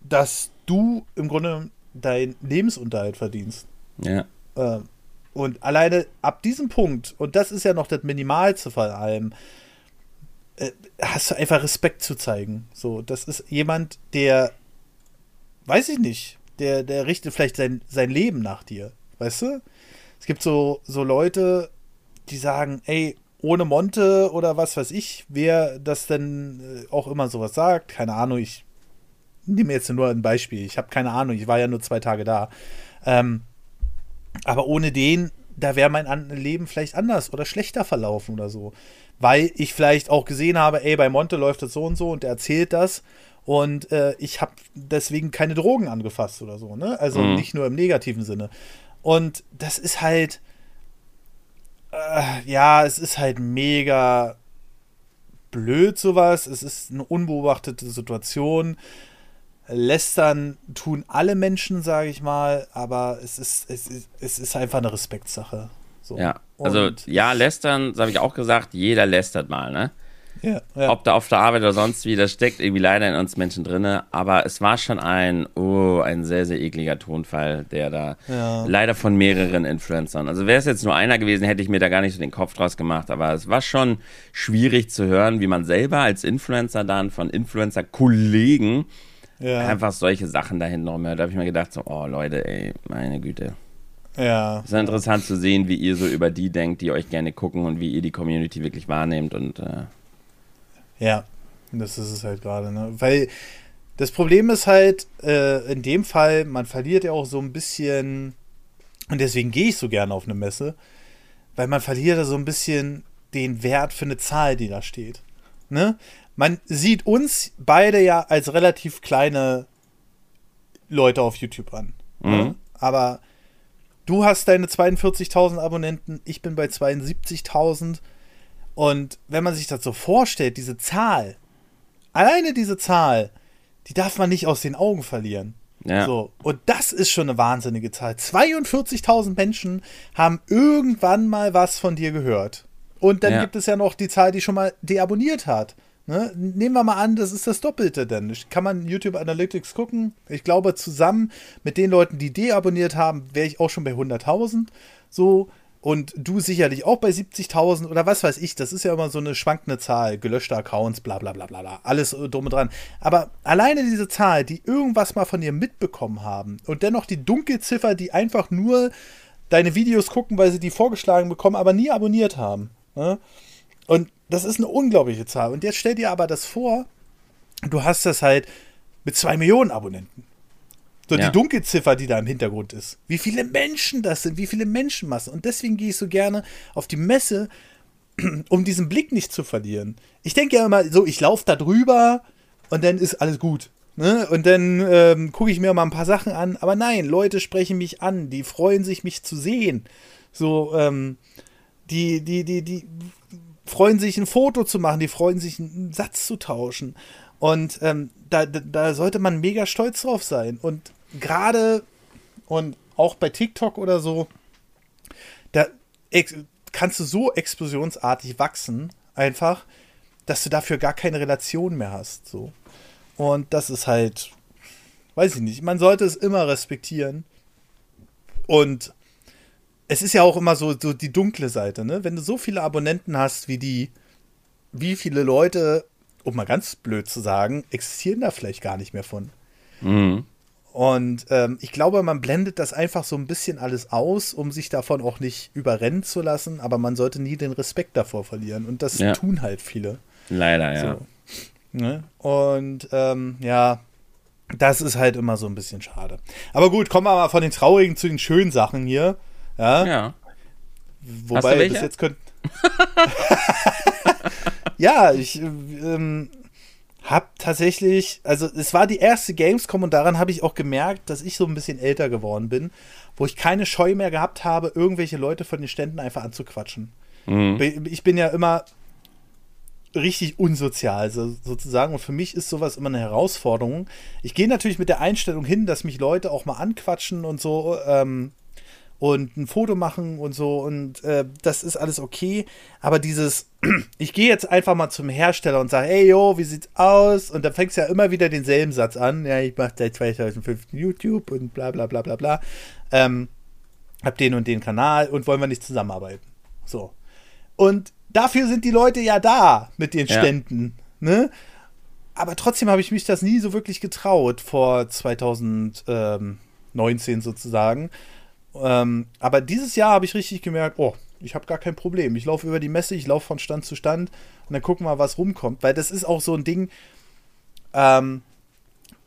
dass du im Grunde deinen Lebensunterhalt verdienst. Ja. Äh, und alleine ab diesem Punkt, und das ist ja noch das Minimalste von allem, äh, hast du einfach Respekt zu zeigen. So, das ist jemand, der, weiß ich nicht, der, der richtet vielleicht sein, sein Leben nach dir. Weißt du? Es gibt so, so Leute, die sagen, ey, ohne Monte oder was weiß ich, wer das denn äh, auch immer sowas sagt, keine Ahnung, ich nehme jetzt nur ein Beispiel, ich habe keine Ahnung, ich war ja nur zwei Tage da. Ähm, aber ohne den, da wäre mein Leben vielleicht anders oder schlechter verlaufen oder so. Weil ich vielleicht auch gesehen habe, ey, bei Monte läuft das so und so und er erzählt das und äh, ich habe deswegen keine Drogen angefasst oder so, ne? Also mhm. nicht nur im negativen Sinne. Und das ist halt, äh, ja, es ist halt mega blöd sowas. Es ist eine unbeobachtete Situation. Lästern tun alle Menschen, sage ich mal, aber es ist, es ist, es ist einfach eine Respektsache. So. Ja, also Und ja, lästern, das habe ich auch gesagt, jeder lästert mal, ne? Ja, ja. Ob da auf der Arbeit oder sonst wie, das steckt irgendwie leider in uns Menschen drin. Aber es war schon ein, oh, ein sehr, sehr ekliger Tonfall, der da ja. leider von mehreren Influencern. Also wäre es jetzt nur einer gewesen, hätte ich mir da gar nicht so den Kopf draus gemacht. Aber es war schon schwierig zu hören, wie man selber als Influencer dann von Influencer-Kollegen ja. Einfach solche Sachen da hinten Da habe ich mir gedacht, so, oh Leute, ey, meine Güte. Ja. Es ist interessant zu sehen, wie ihr so über die denkt, die euch gerne gucken und wie ihr die Community wirklich wahrnehmt und äh Ja, das ist es halt gerade, ne? Weil das Problem ist halt, äh, in dem Fall, man verliert ja auch so ein bisschen, und deswegen gehe ich so gerne auf eine Messe, weil man verliert da so ein bisschen den Wert für eine Zahl, die da steht. Ne? Man sieht uns beide ja als relativ kleine Leute auf YouTube an. Mhm. Aber du hast deine 42.000 Abonnenten, ich bin bei 72.000. Und wenn man sich das so vorstellt, diese Zahl, alleine diese Zahl, die darf man nicht aus den Augen verlieren. Ja. So, und das ist schon eine wahnsinnige Zahl. 42.000 Menschen haben irgendwann mal was von dir gehört. Und dann ja. gibt es ja noch die Zahl, die schon mal deabonniert hat. Ne? Nehmen wir mal an, das ist das Doppelte denn. Kann man YouTube Analytics gucken? Ich glaube, zusammen mit den Leuten, die deabonniert haben, wäre ich auch schon bei 100.000. So, und du sicherlich auch bei 70.000 oder was weiß ich. Das ist ja immer so eine schwankende Zahl. Gelöschte Accounts, bla bla bla bla bla. Alles drum und dran. Aber alleine diese Zahl, die irgendwas mal von dir mitbekommen haben und dennoch die Dunkelziffer, die einfach nur deine Videos gucken, weil sie die vorgeschlagen bekommen, aber nie abonniert haben. Ne? Und das ist eine unglaubliche Zahl. Und jetzt stell dir aber das vor, du hast das halt mit zwei Millionen Abonnenten. So ja. die Dunkelziffer, die da im Hintergrund ist. Wie viele Menschen das sind, wie viele Menschenmassen. Und deswegen gehe ich so gerne auf die Messe, <clears throat> um diesen Blick nicht zu verlieren. Ich denke ja immer so, ich laufe da drüber und dann ist alles gut. Ne? Und dann ähm, gucke ich mir mal ein paar Sachen an. Aber nein, Leute sprechen mich an, die freuen sich, mich zu sehen. So, ähm, die, die, die, die freuen sich, ein Foto zu machen, die freuen sich, einen Satz zu tauschen. Und ähm, da, da sollte man mega stolz drauf sein. Und gerade und auch bei TikTok oder so, da kannst du so explosionsartig wachsen, einfach, dass du dafür gar keine Relation mehr hast. So. Und das ist halt, weiß ich nicht, man sollte es immer respektieren. Und es ist ja auch immer so, so die dunkle Seite, ne? Wenn du so viele Abonnenten hast wie die, wie viele Leute, um mal ganz blöd zu sagen, existieren da vielleicht gar nicht mehr von. Mhm. Und ähm, ich glaube, man blendet das einfach so ein bisschen alles aus, um sich davon auch nicht überrennen zu lassen. Aber man sollte nie den Respekt davor verlieren. Und das ja. tun halt viele. Leider, ja. So. Ne? Und ähm, ja, das ist halt immer so ein bisschen schade. Aber gut, kommen wir mal von den traurigen zu den schönen Sachen hier. Ja. ja. Wobei, bis jetzt könnt. <laughs> ja, ich ähm, habe tatsächlich, also es war die erste Gamescom und daran habe ich auch gemerkt, dass ich so ein bisschen älter geworden bin, wo ich keine Scheu mehr gehabt habe, irgendwelche Leute von den Ständen einfach anzuquatschen. Mhm. Ich bin ja immer richtig unsozial so, sozusagen und für mich ist sowas immer eine Herausforderung. Ich gehe natürlich mit der Einstellung hin, dass mich Leute auch mal anquatschen und so. Ähm, und ein Foto machen und so und äh, das ist alles okay. Aber dieses, <clears throat> ich gehe jetzt einfach mal zum Hersteller und sage, hey yo, wie sieht's aus? Und dann fängst du ja immer wieder denselben Satz an. Ja, ich mache seit 2005 YouTube und bla bla bla bla bla. Ähm, hab den und den Kanal und wollen wir nicht zusammenarbeiten. So. Und dafür sind die Leute ja da mit den Ständen. Ja. Ne? Aber trotzdem habe ich mich das nie so wirklich getraut vor 2019 sozusagen. Ähm, aber dieses Jahr habe ich richtig gemerkt, oh, ich habe gar kein Problem. Ich laufe über die Messe, ich laufe von Stand zu Stand und dann gucken wir, was rumkommt. Weil das ist auch so ein Ding, ähm,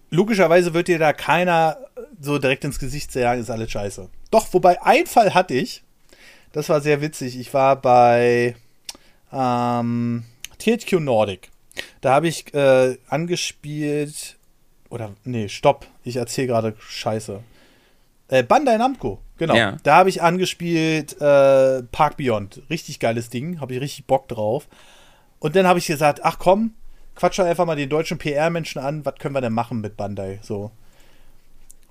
logischerweise wird dir da keiner so direkt ins Gesicht sagen, ist alles scheiße. Doch, wobei ein Fall hatte ich, das war sehr witzig. Ich war bei ähm, THQ Nordic. Da habe ich äh, angespielt, oder nee, stopp, ich erzähle gerade Scheiße. Äh, Bandai Namco, genau. Ja. Da habe ich angespielt äh, Park Beyond. Richtig geiles Ding, habe ich richtig Bock drauf. Und dann habe ich gesagt, ach komm, quatsch einfach mal den deutschen PR-Menschen an, was können wir denn machen mit Bandai? So.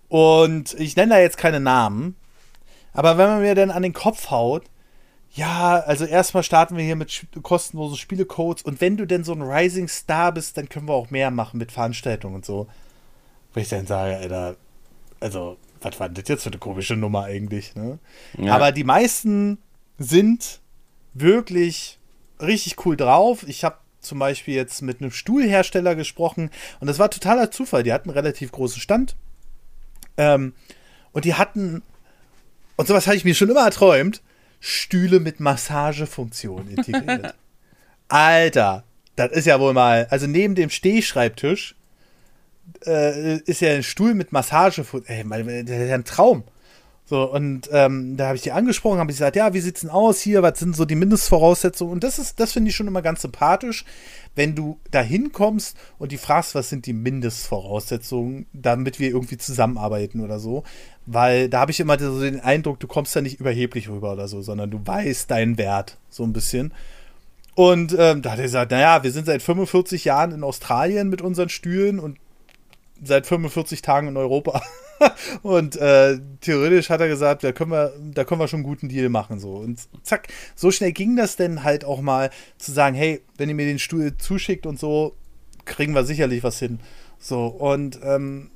Und ich nenne da jetzt keine Namen, aber wenn man mir dann an den Kopf haut, ja, also erstmal starten wir hier mit kostenlosen Spielecodes und wenn du denn so ein Rising Star bist, dann können wir auch mehr machen mit Veranstaltungen und so. Wenn ich dann sage, Alter, also was war das jetzt für eine komische Nummer eigentlich? Ne? Ja. Aber die meisten sind wirklich richtig cool drauf. Ich habe zum Beispiel jetzt mit einem Stuhlhersteller gesprochen und das war totaler Zufall. Die hatten einen relativ großen Stand ähm, und die hatten, und sowas habe ich mir schon immer erträumt, Stühle mit Massagefunktion integriert. <laughs> Alter, das ist ja wohl mal, also neben dem Stehschreibtisch äh, ist ja ein Stuhl mit Massage. Ey, der ist ja ein Traum. So, und ähm, da habe ich die angesprochen, habe ich gesagt, ja, wie sieht's denn aus hier? Was sind so die Mindestvoraussetzungen? Und das ist, das finde ich schon immer ganz sympathisch, wenn du da hinkommst und die fragst, was sind die Mindestvoraussetzungen, damit wir irgendwie zusammenarbeiten oder so. Weil da habe ich immer so den Eindruck, du kommst da nicht überheblich rüber oder so, sondern du weißt deinen Wert, so ein bisschen. Und ähm, da hat er gesagt, naja, wir sind seit 45 Jahren in Australien mit unseren Stühlen und seit 45 Tagen in Europa. <laughs> und äh, theoretisch hat er gesagt, da können wir, da können wir schon einen guten Deal machen. So. Und zack, so schnell ging das denn halt auch mal zu sagen, hey, wenn ihr mir den Stuhl zuschickt und so, kriegen wir sicherlich was hin. So, und ähm,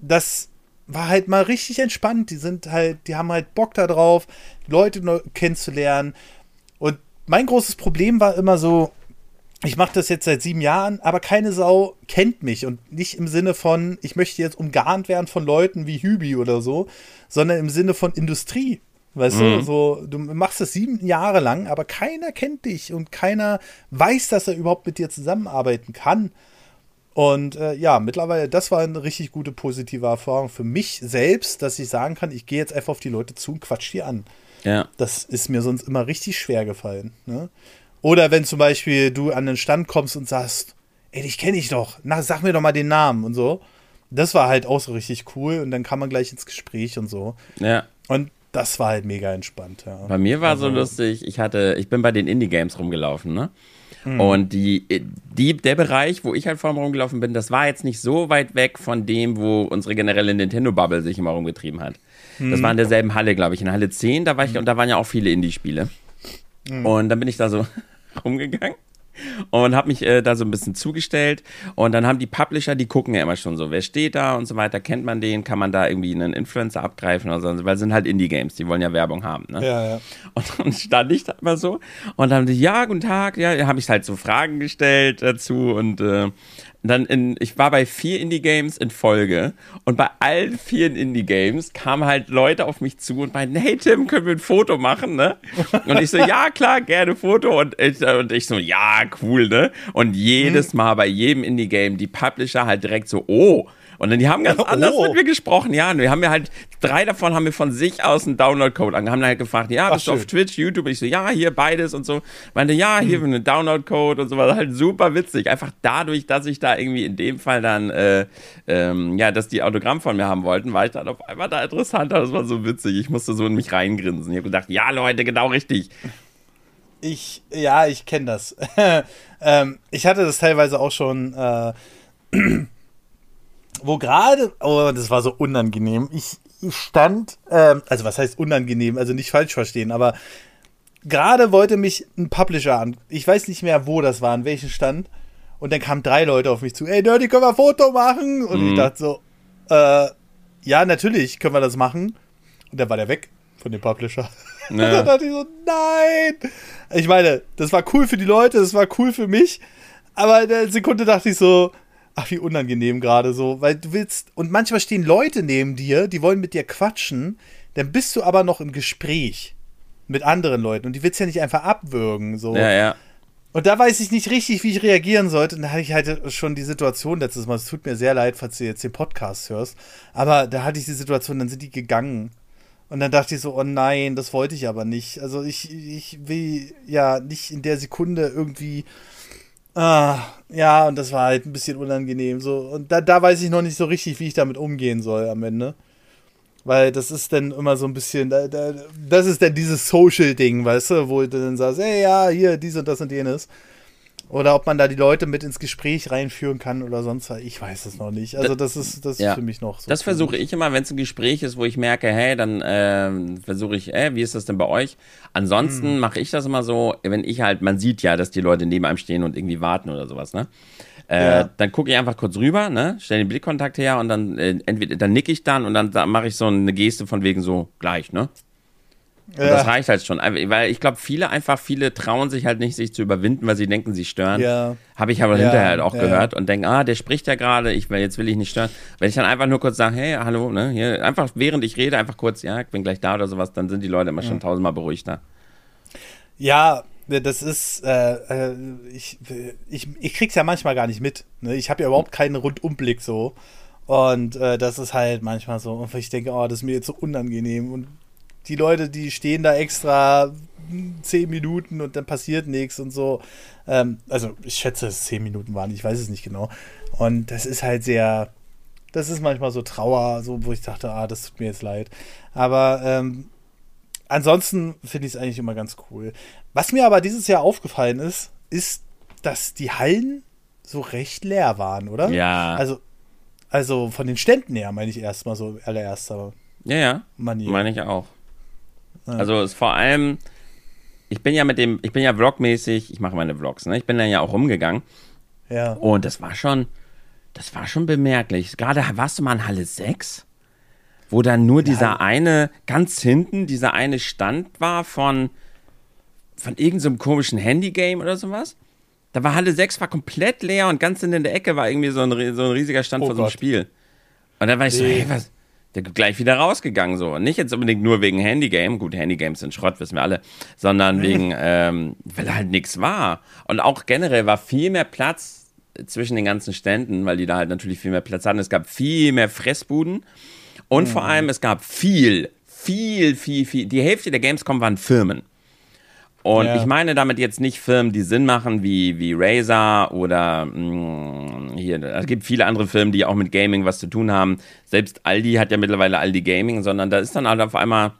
das war halt mal richtig entspannt. Die sind halt, die haben halt Bock da drauf, Leute kennenzulernen. Und mein großes Problem war immer so, ich mache das jetzt seit sieben Jahren, aber keine Sau kennt mich und nicht im Sinne von, ich möchte jetzt umgarnt werden von Leuten wie Hübi oder so, sondern im Sinne von Industrie. Weißt mhm. du, so, du machst das sieben Jahre lang, aber keiner kennt dich und keiner weiß, dass er überhaupt mit dir zusammenarbeiten kann. Und äh, ja, mittlerweile, das war eine richtig gute positive Erfahrung für mich selbst, dass ich sagen kann, ich gehe jetzt einfach auf die Leute zu und quatsch die an. Ja. Das ist mir sonst immer richtig schwer gefallen. Ne? Oder wenn zum Beispiel du an den Stand kommst und sagst, ey, dich kenne ich doch, na, sag mir doch mal den Namen und so. Das war halt auch so richtig cool und dann kam man gleich ins Gespräch und so. Ja. Und das war halt mega entspannt, ja. Bei mir war also, so lustig, ich hatte, ich bin bei den Indie-Games rumgelaufen, ne? Mhm. Und die, die, der Bereich, wo ich halt vorhin rumgelaufen bin, das war jetzt nicht so weit weg von dem, wo unsere generelle Nintendo-Bubble sich immer rumgetrieben hat. Mhm. Das war in derselben Halle, glaube ich, in Halle 10, da war ich, mhm. und da waren ja auch viele Indie-Spiele. Mhm. Und dann bin ich da so <laughs> rumgegangen und habe mich äh, da so ein bisschen zugestellt. Und dann haben die Publisher, die gucken ja immer schon so, wer steht da und so weiter, kennt man den, kann man da irgendwie einen Influencer abgreifen oder so, weil es sind halt Indie-Games, die wollen ja Werbung haben, ne? Ja, ja. Und dann stand ich da immer so und dann haben die, ja, guten Tag, ja, habe ich halt so Fragen gestellt dazu und äh, dann in, ich war bei vier Indie-Games in Folge und bei allen vier Indie-Games kamen halt Leute auf mich zu und meinten, hey Tim, können wir ein Foto machen, ne? Und ich so, ja, klar, gerne Foto und ich, und ich so, ja, cool, ne? Und jedes mhm. Mal bei jedem Indie-Game die Publisher halt direkt so, oh, und dann die haben ganz <laughs> anders oh. mit mir gesprochen, ja. Und wir haben mir halt, drei davon haben wir von sich aus einen Download-Code an. Haben halt gefragt, ja, bist Ach, du auf Twitch, YouTube? Und ich so, ja, hier beides und so. Meinte, ja, hier hm. einen Download-Code und so. War halt super witzig. Einfach dadurch, dass ich da irgendwie in dem Fall dann, äh, ähm, ja, dass die Autogramm von mir haben wollten, war ich dann auf einmal da interessanter. Das war so witzig. Ich musste so in mich reingrinsen. Ich habe gedacht, ja, Leute, genau richtig. Ich, ja, ich kenne das. <laughs> ähm, ich hatte das teilweise auch schon. Äh, <clears throat> wo gerade, oh, das war so unangenehm. Ich, ich stand, ähm, also was heißt unangenehm, also nicht falsch verstehen, aber gerade wollte mich ein Publisher an. Ich weiß nicht mehr, wo das war, an welchem Stand. Und dann kamen drei Leute auf mich zu, ey Dirty, können wir ein Foto machen? Und mhm. ich dachte so, äh, ja, natürlich können wir das machen. Und dann war der weg von dem Publisher. Ja. <laughs> dann dachte ich so, nein. Ich meine, das war cool für die Leute, das war cool für mich. Aber in der Sekunde dachte ich so, ach, wie unangenehm gerade so, weil du willst, und manchmal stehen Leute neben dir, die wollen mit dir quatschen, dann bist du aber noch im Gespräch mit anderen Leuten und die willst ja nicht einfach abwürgen, so. Ja, ja. Und da weiß ich nicht richtig, wie ich reagieren sollte. Und da hatte ich halt schon die Situation letztes Mal. Es tut mir sehr leid, falls du jetzt den Podcast hörst. Aber da hatte ich die Situation, dann sind die gegangen. Und dann dachte ich so, oh nein, das wollte ich aber nicht. Also ich, ich will ja nicht in der Sekunde irgendwie Ah, ja, und das war halt ein bisschen unangenehm. So. Und da, da weiß ich noch nicht so richtig, wie ich damit umgehen soll am Ende. Weil das ist dann immer so ein bisschen, da, da, das ist dann dieses Social-Ding, weißt du, wo du dann sagst, ey, ja, hier, dies und das und jenes. Oder ob man da die Leute mit ins Gespräch reinführen kann oder sonst was. Ich weiß es noch nicht. Also das ist, das ja. ist für mich noch so. Das versuche ich immer, wenn es ein Gespräch ist, wo ich merke, hey, dann äh, versuche ich, äh, wie ist das denn bei euch? Ansonsten hm. mache ich das immer so, wenn ich halt, man sieht ja, dass die Leute neben einem stehen und irgendwie warten oder sowas, ne? Äh, ja. Dann gucke ich einfach kurz rüber, ne, stelle den Blickkontakt her und dann äh, entweder dann nick ich dann und dann, dann mache ich so eine Geste von wegen so gleich, ne? Ja. Das reicht halt schon. Weil ich glaube, viele einfach, viele trauen sich halt nicht, sich zu überwinden, weil sie denken, sie stören. Ja. Habe ich aber ja. hinterher halt auch ja. gehört und denken, ah, der spricht ja gerade, ich, jetzt will ich nicht stören. Wenn ich dann einfach nur kurz sage, hey, hallo, ne, hier, einfach während ich rede, einfach kurz, ja, ich bin gleich da oder sowas, dann sind die Leute immer schon tausendmal beruhigter. Ja, das ist, äh, äh, ich, ich, ich krieg's ja manchmal gar nicht mit. Ne? Ich habe ja überhaupt keinen Rundumblick so. Und äh, das ist halt manchmal so, und ich denke, oh, das ist mir jetzt so unangenehm. Und die Leute, die stehen da extra zehn Minuten und dann passiert nichts und so. Ähm, also ich schätze, es zehn Minuten waren, ich weiß es nicht genau. Und das ist halt sehr, das ist manchmal so Trauer, so wo ich dachte, ah, das tut mir jetzt leid. Aber ähm, ansonsten finde ich es eigentlich immer ganz cool. Was mir aber dieses Jahr aufgefallen ist, ist, dass die Hallen so recht leer waren, oder? Ja. Also, also von den Ständen her, meine ich erstmal so allererster Ja, ja. Manier. Meine ich auch. Also es ist vor allem, ich bin ja mit dem, ich bin ja vlogmäßig, ich mache meine Vlogs, ne? Ich bin dann ja auch rumgegangen Ja. und das war schon, das war schon bemerklich. Gerade warst du mal in Halle 6, wo dann nur dieser eine, ganz hinten, dieser eine Stand war von, von irgendeinem so komischen Handygame oder sowas. Da war Halle 6 war komplett leer und ganz hinten in der Ecke war irgendwie so ein, so ein riesiger Stand Oh von so einem Gott. Spiel. Und dann war ich so, Nee. hey, was? Der gleich wieder rausgegangen so. Nicht jetzt unbedingt nur wegen Handygame, gut, Handygames sind Schrott, wissen wir alle, sondern wegen, ähm, weil halt nichts war. Und auch generell war viel mehr Platz zwischen den ganzen Ständen, weil die da halt natürlich viel mehr Platz hatten. Es gab viel mehr Fressbuden und vor allem es gab viel, viel, viel, viel. Die Hälfte der Gamescom waren Firmen. Und Ja. ich meine damit jetzt nicht Firmen, die Sinn machen, wie, wie Razer oder mh, hier, es gibt viele andere Firmen, die auch mit Gaming was zu tun haben. Selbst Aldi hat ja mittlerweile Aldi Gaming, sondern da ist dann halt auf einmal,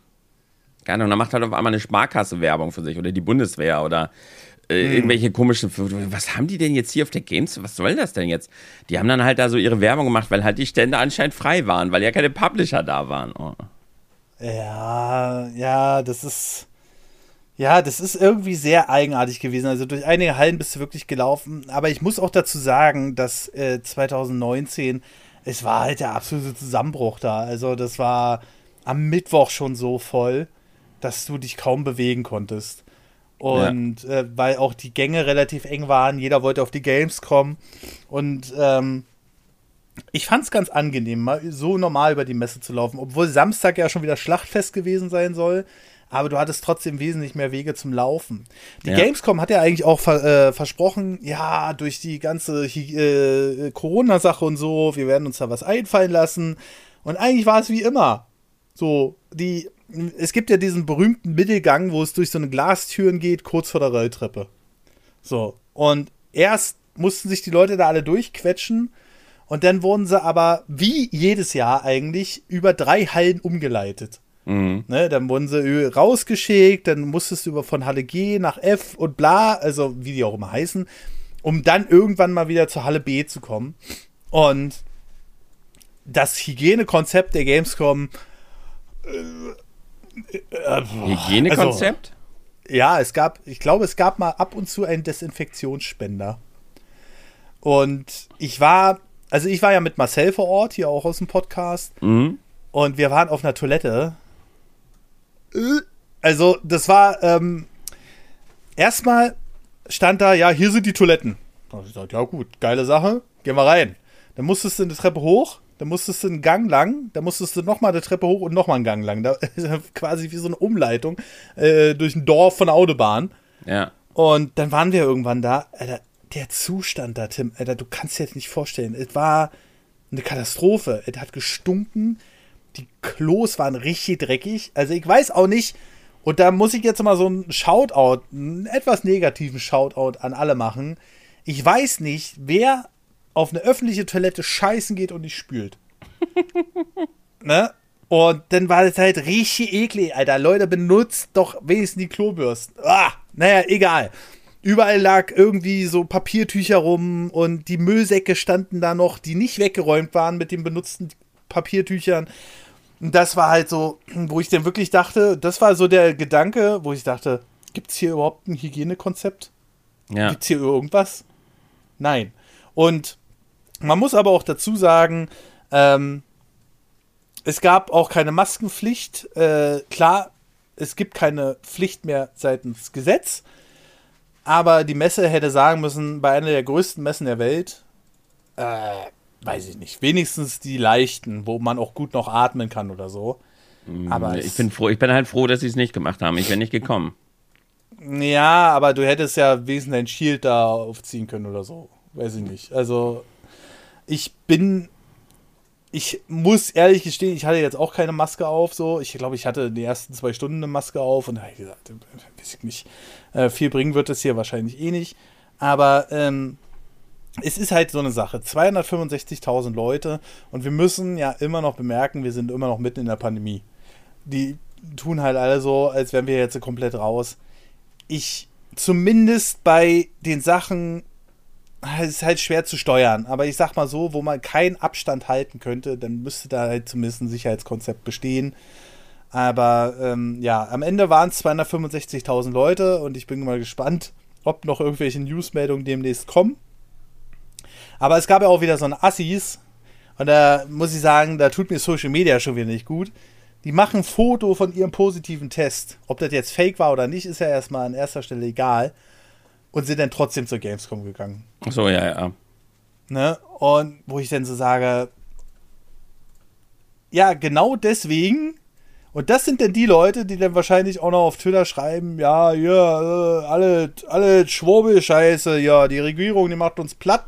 keine Ahnung, da macht halt auf einmal eine Sparkasse Werbung für sich oder die Bundeswehr oder äh, irgendwelche komischen, was haben die denn jetzt hier auf der Games, was soll das denn jetzt? Die haben dann halt da so ihre Werbung gemacht, weil halt die Stände anscheinend frei waren, weil ja keine Publisher da waren. Oh. Ja, ja, das ist. Ja, das ist irgendwie sehr eigenartig gewesen. Also durch einige Hallen bist du wirklich gelaufen. Aber ich muss auch dazu sagen, dass äh, 2019, es war halt der absolute Zusammenbruch da. Also das war am Mittwoch schon so voll, dass du dich kaum bewegen konntest. Und äh, weil auch die Gänge relativ eng waren, jeder wollte auf die Games kommen. Und ähm, ich fand es ganz angenehm, mal so normal über die Messe zu laufen, obwohl Samstag ja schon wieder Schlachtfest gewesen sein soll. Aber du hattest trotzdem wesentlich mehr Wege zum Laufen. Die Ja. Gamescom hat ja eigentlich auch ver äh, versprochen, ja, durch die ganze äh, Corona-Sache und so, wir werden uns da was einfallen lassen. Und eigentlich war es wie immer. So, die, es gibt ja diesen berühmten Mittelgang, wo es durch so eine Glastüren geht, kurz vor der Rolltreppe. So, und erst mussten sich die Leute da alle durchquetschen und dann wurden sie aber, wie jedes Jahr eigentlich, über drei Hallen umgeleitet. Mhm. Ne, dann wurden sie rausgeschickt, dann musstest du über von Halle G nach F und bla, also wie die auch immer heißen, um dann irgendwann mal wieder zur Halle B zu kommen. Und das Hygienekonzept der Gamescom, Hygienekonzept? ja, es gab, ich glaube, es gab mal ab und zu einen Desinfektionsspender. Und ich war, also ich war ja mit Marcel vor Ort, hier auch aus dem Podcast, Mhm. und wir waren auf einer Toilette. Also, das war, ähm, erstmal stand da, ja, hier sind die Toiletten. Da ich gesagt, ja gut, geile Sache, gehen wir rein. Dann musstest du eine Treppe hoch, dann musstest du einen Gang lang, dann musstest du nochmal eine Treppe hoch und nochmal einen Gang lang. Da ist <laughs> quasi wie so eine Umleitung äh, durch ein Dorf von der Autobahn. Ja. Und dann waren wir irgendwann da. Alter, der Zustand da, Tim, Alter, du kannst dir das nicht vorstellen. Es war eine Katastrophe. Es hat gestunken. Die Klos waren richtig dreckig. Also ich weiß auch nicht. Und da muss ich jetzt mal so einen Shoutout, einen etwas negativen Shoutout an alle machen. Ich weiß nicht, wer auf eine öffentliche Toilette scheißen geht und nicht spült. <laughs> ne? Und dann war das halt richtig eklig, Alter. Leute, benutzt doch wenigstens die Klobürsten. Ah, naja, egal. Überall lag irgendwie so Papiertücher rum und die Müllsäcke standen da noch, die nicht weggeräumt waren mit den benutzten Papiertüchern. Und das war halt so, wo ich dann wirklich dachte, das war so der Gedanke, wo ich dachte, gibt es hier überhaupt ein Hygienekonzept? Ja. Gibt es hier irgendwas? Nein. Und man muss aber auch dazu sagen, ähm, es gab auch keine Maskenpflicht. Äh, klar, es gibt keine Pflicht mehr seitens Gesetz. Aber die Messe hätte sagen müssen, bei einer der größten Messen der Welt, äh, weiß ich nicht, wenigstens die leichten, wo man auch gut noch atmen kann oder so. Aber ich bin froh, ich bin halt froh, dass sie es nicht gemacht haben. Ich wäre nicht gekommen. Ja, aber du hättest ja wesentlich dein Shield da aufziehen können oder so. Weiß ich nicht. Also, ich bin. Ich muss ehrlich gestehen, ich hatte jetzt auch keine Maske auf. So, ich glaube, ich hatte die ersten zwei Stunden eine Maske auf und da habe ich gesagt, äh, weiß ich nicht. Äh, viel bringen wird es hier wahrscheinlich eh nicht. Aber ähm, es ist halt so eine Sache. 265.000 Leute und wir müssen ja immer noch bemerken, wir sind immer noch mitten in der Pandemie. Die tun halt alle so, als wären wir jetzt komplett raus ich zumindest bei den Sachen, es ist halt schwer zu steuern. Aber ich sag mal so, wo man keinen Abstand halten könnte, dann müsste da halt zumindest ein Sicherheitskonzept bestehen. Aber ähm, ja, am Ende waren es 265.000 Leute und ich bin mal gespannt, ob noch irgendwelche Newsmeldungen demnächst kommen. Aber es gab ja auch wieder so ein Assis. Und da muss ich sagen, da tut mir Social Media schon wieder nicht gut. Die machen ein Foto von ihrem positiven Test. Ob das jetzt fake war oder nicht, ist ja erstmal an erster Stelle egal. Und sind dann trotzdem zur Gamescom gegangen. Ach so, ja, ja. Ne? Und wo ich dann so sage, ja, genau deswegen. Und das sind dann die Leute, die dann wahrscheinlich auch noch auf Twitter schreiben, ja, ja, äh, alle, alle Schwurbel-Scheiße, ja, die Regierung, die macht uns platt.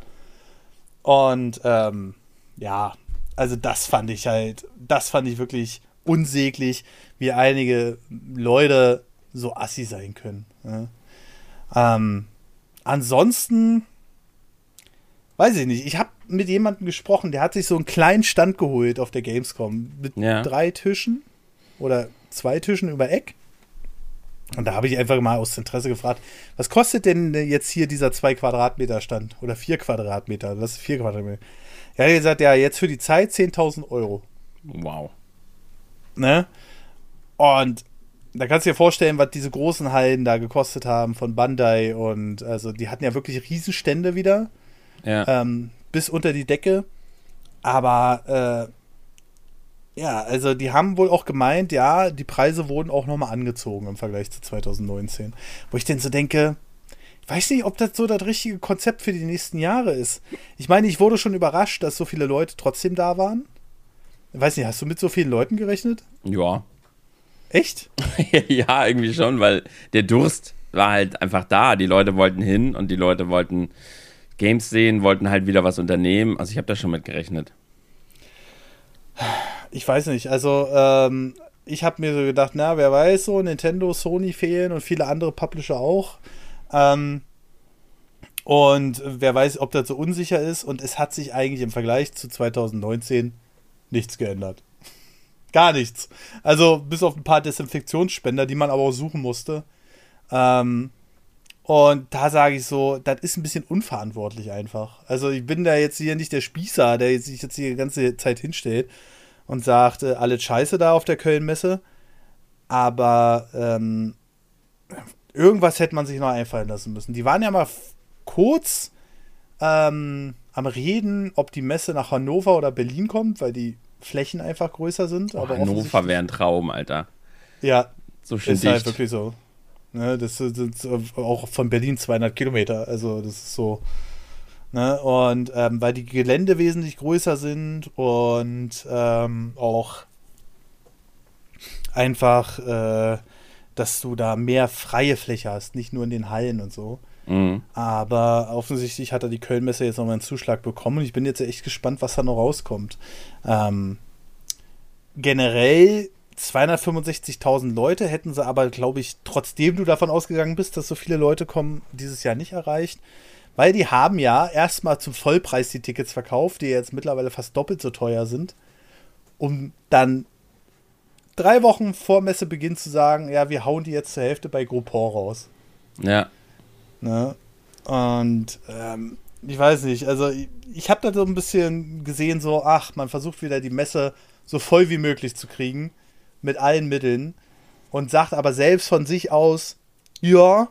Und ähm, ja, also das fand ich halt, das fand ich wirklich unsäglich, wie einige Leute so assi sein können. Ne? Ähm, ansonsten, weiß ich nicht, ich habe mit jemandem gesprochen, der hat sich so einen kleinen Stand geholt auf der Gamescom mit Ja. drei Tischen oder zwei Tischen über Eck. Und da habe ich einfach mal aus Interesse gefragt, was kostet denn jetzt hier dieser zwei Quadratmeter Stand? Oder vier Quadratmeter? Was ist vier Quadratmeter? Ja, er hat gesagt, ja, jetzt für die Zeit 10.000 Euro. Wow. Ne? Und da kannst du dir vorstellen, was diese großen Hallen da gekostet haben von Bandai. Und also die hatten ja wirklich Riesenstände wieder, Ja. ähm, bis unter die Decke. Aber äh, ja, also die haben wohl auch gemeint, ja, die Preise wurden auch nochmal angezogen im Vergleich zu 2019. Wo ich denn so denke, ich weiß nicht, ob das so das richtige Konzept für die nächsten Jahre ist. Ich meine, ich wurde schon überrascht, dass so viele Leute trotzdem da waren. Ich weiß nicht, hast du mit so vielen Leuten gerechnet? ja. Echt? <laughs> ja, irgendwie schon, weil der Durst war halt einfach da. Die Leute wollten hin und die Leute wollten Games sehen, wollten halt wieder was unternehmen. Also ich habe da schon mit gerechnet. Ich weiß nicht. Also, ähm, ich habe mir so gedacht, na, wer weiß so, Nintendo, Sony fehlen und viele andere Publisher auch. Ähm, und wer weiß, ob das so unsicher ist. Und es hat sich eigentlich im Vergleich zu 2019 nichts geändert. <laughs> Gar nichts. Also bis auf ein paar Desinfektionsspender, die man aber auch suchen musste. Ähm, und da sage ich so, das ist ein bisschen unverantwortlich einfach. Also ich bin da jetzt hier nicht der Spießer, der sich jetzt hier die ganze Zeit hinstellt und sagt, äh, alles scheiße da auf der Köln-Messe. Aber ähm, irgendwas hätte man sich noch einfallen lassen müssen. Die waren ja mal kurz ähm, am Reden, ob die Messe nach Hannover oder Berlin kommt, weil die Flächen einfach größer sind. Oh, Hannover wäre ein Traum, Alter. Ja, So schön ist halt dicht. wirklich so. Ne, das sind auch von Berlin 200 Kilometer. Also das ist so. Ne, und ähm, weil die Gelände wesentlich größer sind und ähm, auch einfach, äh, dass du da mehr freie Fläche hast, nicht nur in den Hallen und so. Mhm. Aber offensichtlich hat er die Kölnmesse jetzt nochmal einen Zuschlag bekommen und ich bin jetzt echt gespannt, was da noch rauskommt. Ähm, generell 265.000 Leute hätten sie aber, glaube ich, trotzdem du davon ausgegangen bist, dass so viele Leute kommen, dieses Jahr nicht erreicht. Weil die haben ja erstmal zum Vollpreis die Tickets verkauft, die jetzt mittlerweile fast doppelt so teuer sind, um dann drei Wochen vor Messebeginn zu sagen, ja, wir hauen die jetzt zur Hälfte bei Groupon raus. Ja. Ne? Und ähm, ich weiß nicht, also ich, ich habe da so ein bisschen gesehen, so, ach, man versucht wieder die Messe so voll wie möglich zu kriegen, mit allen Mitteln, und sagt aber selbst von sich aus, ja,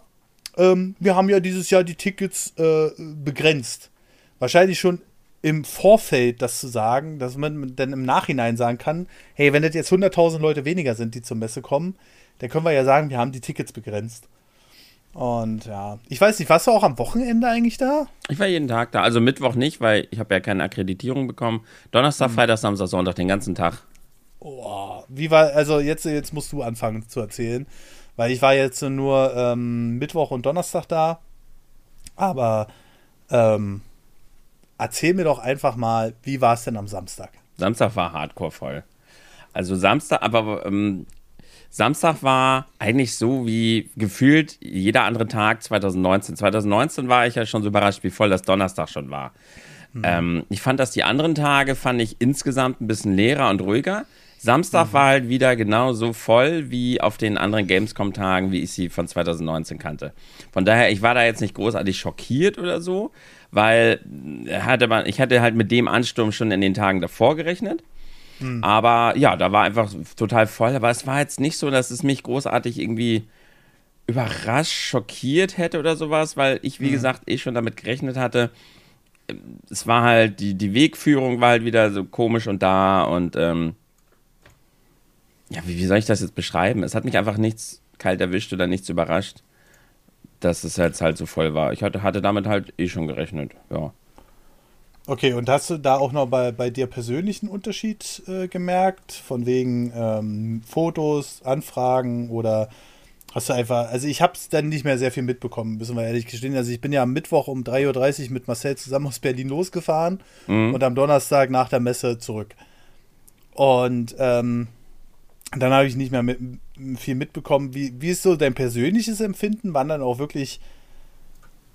ähm, wir haben ja dieses Jahr die Tickets äh, begrenzt. Wahrscheinlich schon im Vorfeld das zu sagen, dass man dann im Nachhinein sagen kann, hey, wenn das jetzt 100.000 Leute weniger sind, die zur Messe kommen, dann können wir ja sagen, wir haben die Tickets begrenzt. Und ja, ich weiß nicht, warst du auch am Wochenende eigentlich da? Ich war jeden Tag da. Also Mittwoch nicht, weil ich habe ja keine Akkreditierung bekommen. Donnerstag, Mhm. Freitag, Samstag, Sonntag, den ganzen Tag. Oh, wie war, also jetzt, jetzt musst du anfangen zu erzählen, weil ich war jetzt nur ähm, Mittwoch und Donnerstag da, aber ähm, erzähl mir doch einfach mal, wie war es denn am Samstag? Samstag war hardcore voll. Also Samstag, aber ähm, Samstag war eigentlich so wie gefühlt jeder andere Tag 2019. 2019 war ich ja schon so überrascht, wie voll das Donnerstag schon war. Ähm, ich fand, dass die anderen Tage fand ich insgesamt ein bisschen leerer und ruhiger. Samstag mhm. war halt wieder genauso voll wie auf den anderen Gamescom-Tagen, wie ich sie von 2019 kannte. Von daher, ich war da jetzt nicht großartig schockiert oder so, weil hatte man, ich hatte halt mit dem Ansturm schon in den Tagen davor gerechnet. Mhm. Aber ja, da war einfach total voll. Aber es war jetzt nicht so, dass es mich großartig irgendwie überrascht, schockiert hätte oder sowas, weil ich, wie mhm. gesagt, eh schon damit gerechnet hatte. Es war halt, die, die Wegführung war halt wieder so komisch und da und ähm, ja, wie, wie soll ich das jetzt beschreiben? Es hat mich einfach nichts kalt erwischt oder nichts überrascht, dass es jetzt halt so voll war. Ich hatte, hatte damit halt eh schon gerechnet, ja. Okay, und hast du da auch noch bei, bei dir persönlichen Unterschied äh, gemerkt? Von wegen ähm, Fotos, Anfragen oder hast du einfach, also ich habe es dann nicht mehr sehr viel mitbekommen, müssen wir ehrlich gestehen. Also ich bin ja am Mittwoch um 3.30 Uhr mit Marcel zusammen aus Berlin losgefahren mhm. und am Donnerstag nach der Messe zurück. Und ähm, dann habe ich nicht mehr mit, viel mitbekommen. Wie, wie ist so dein persönliches Empfinden? Waren dann auch wirklich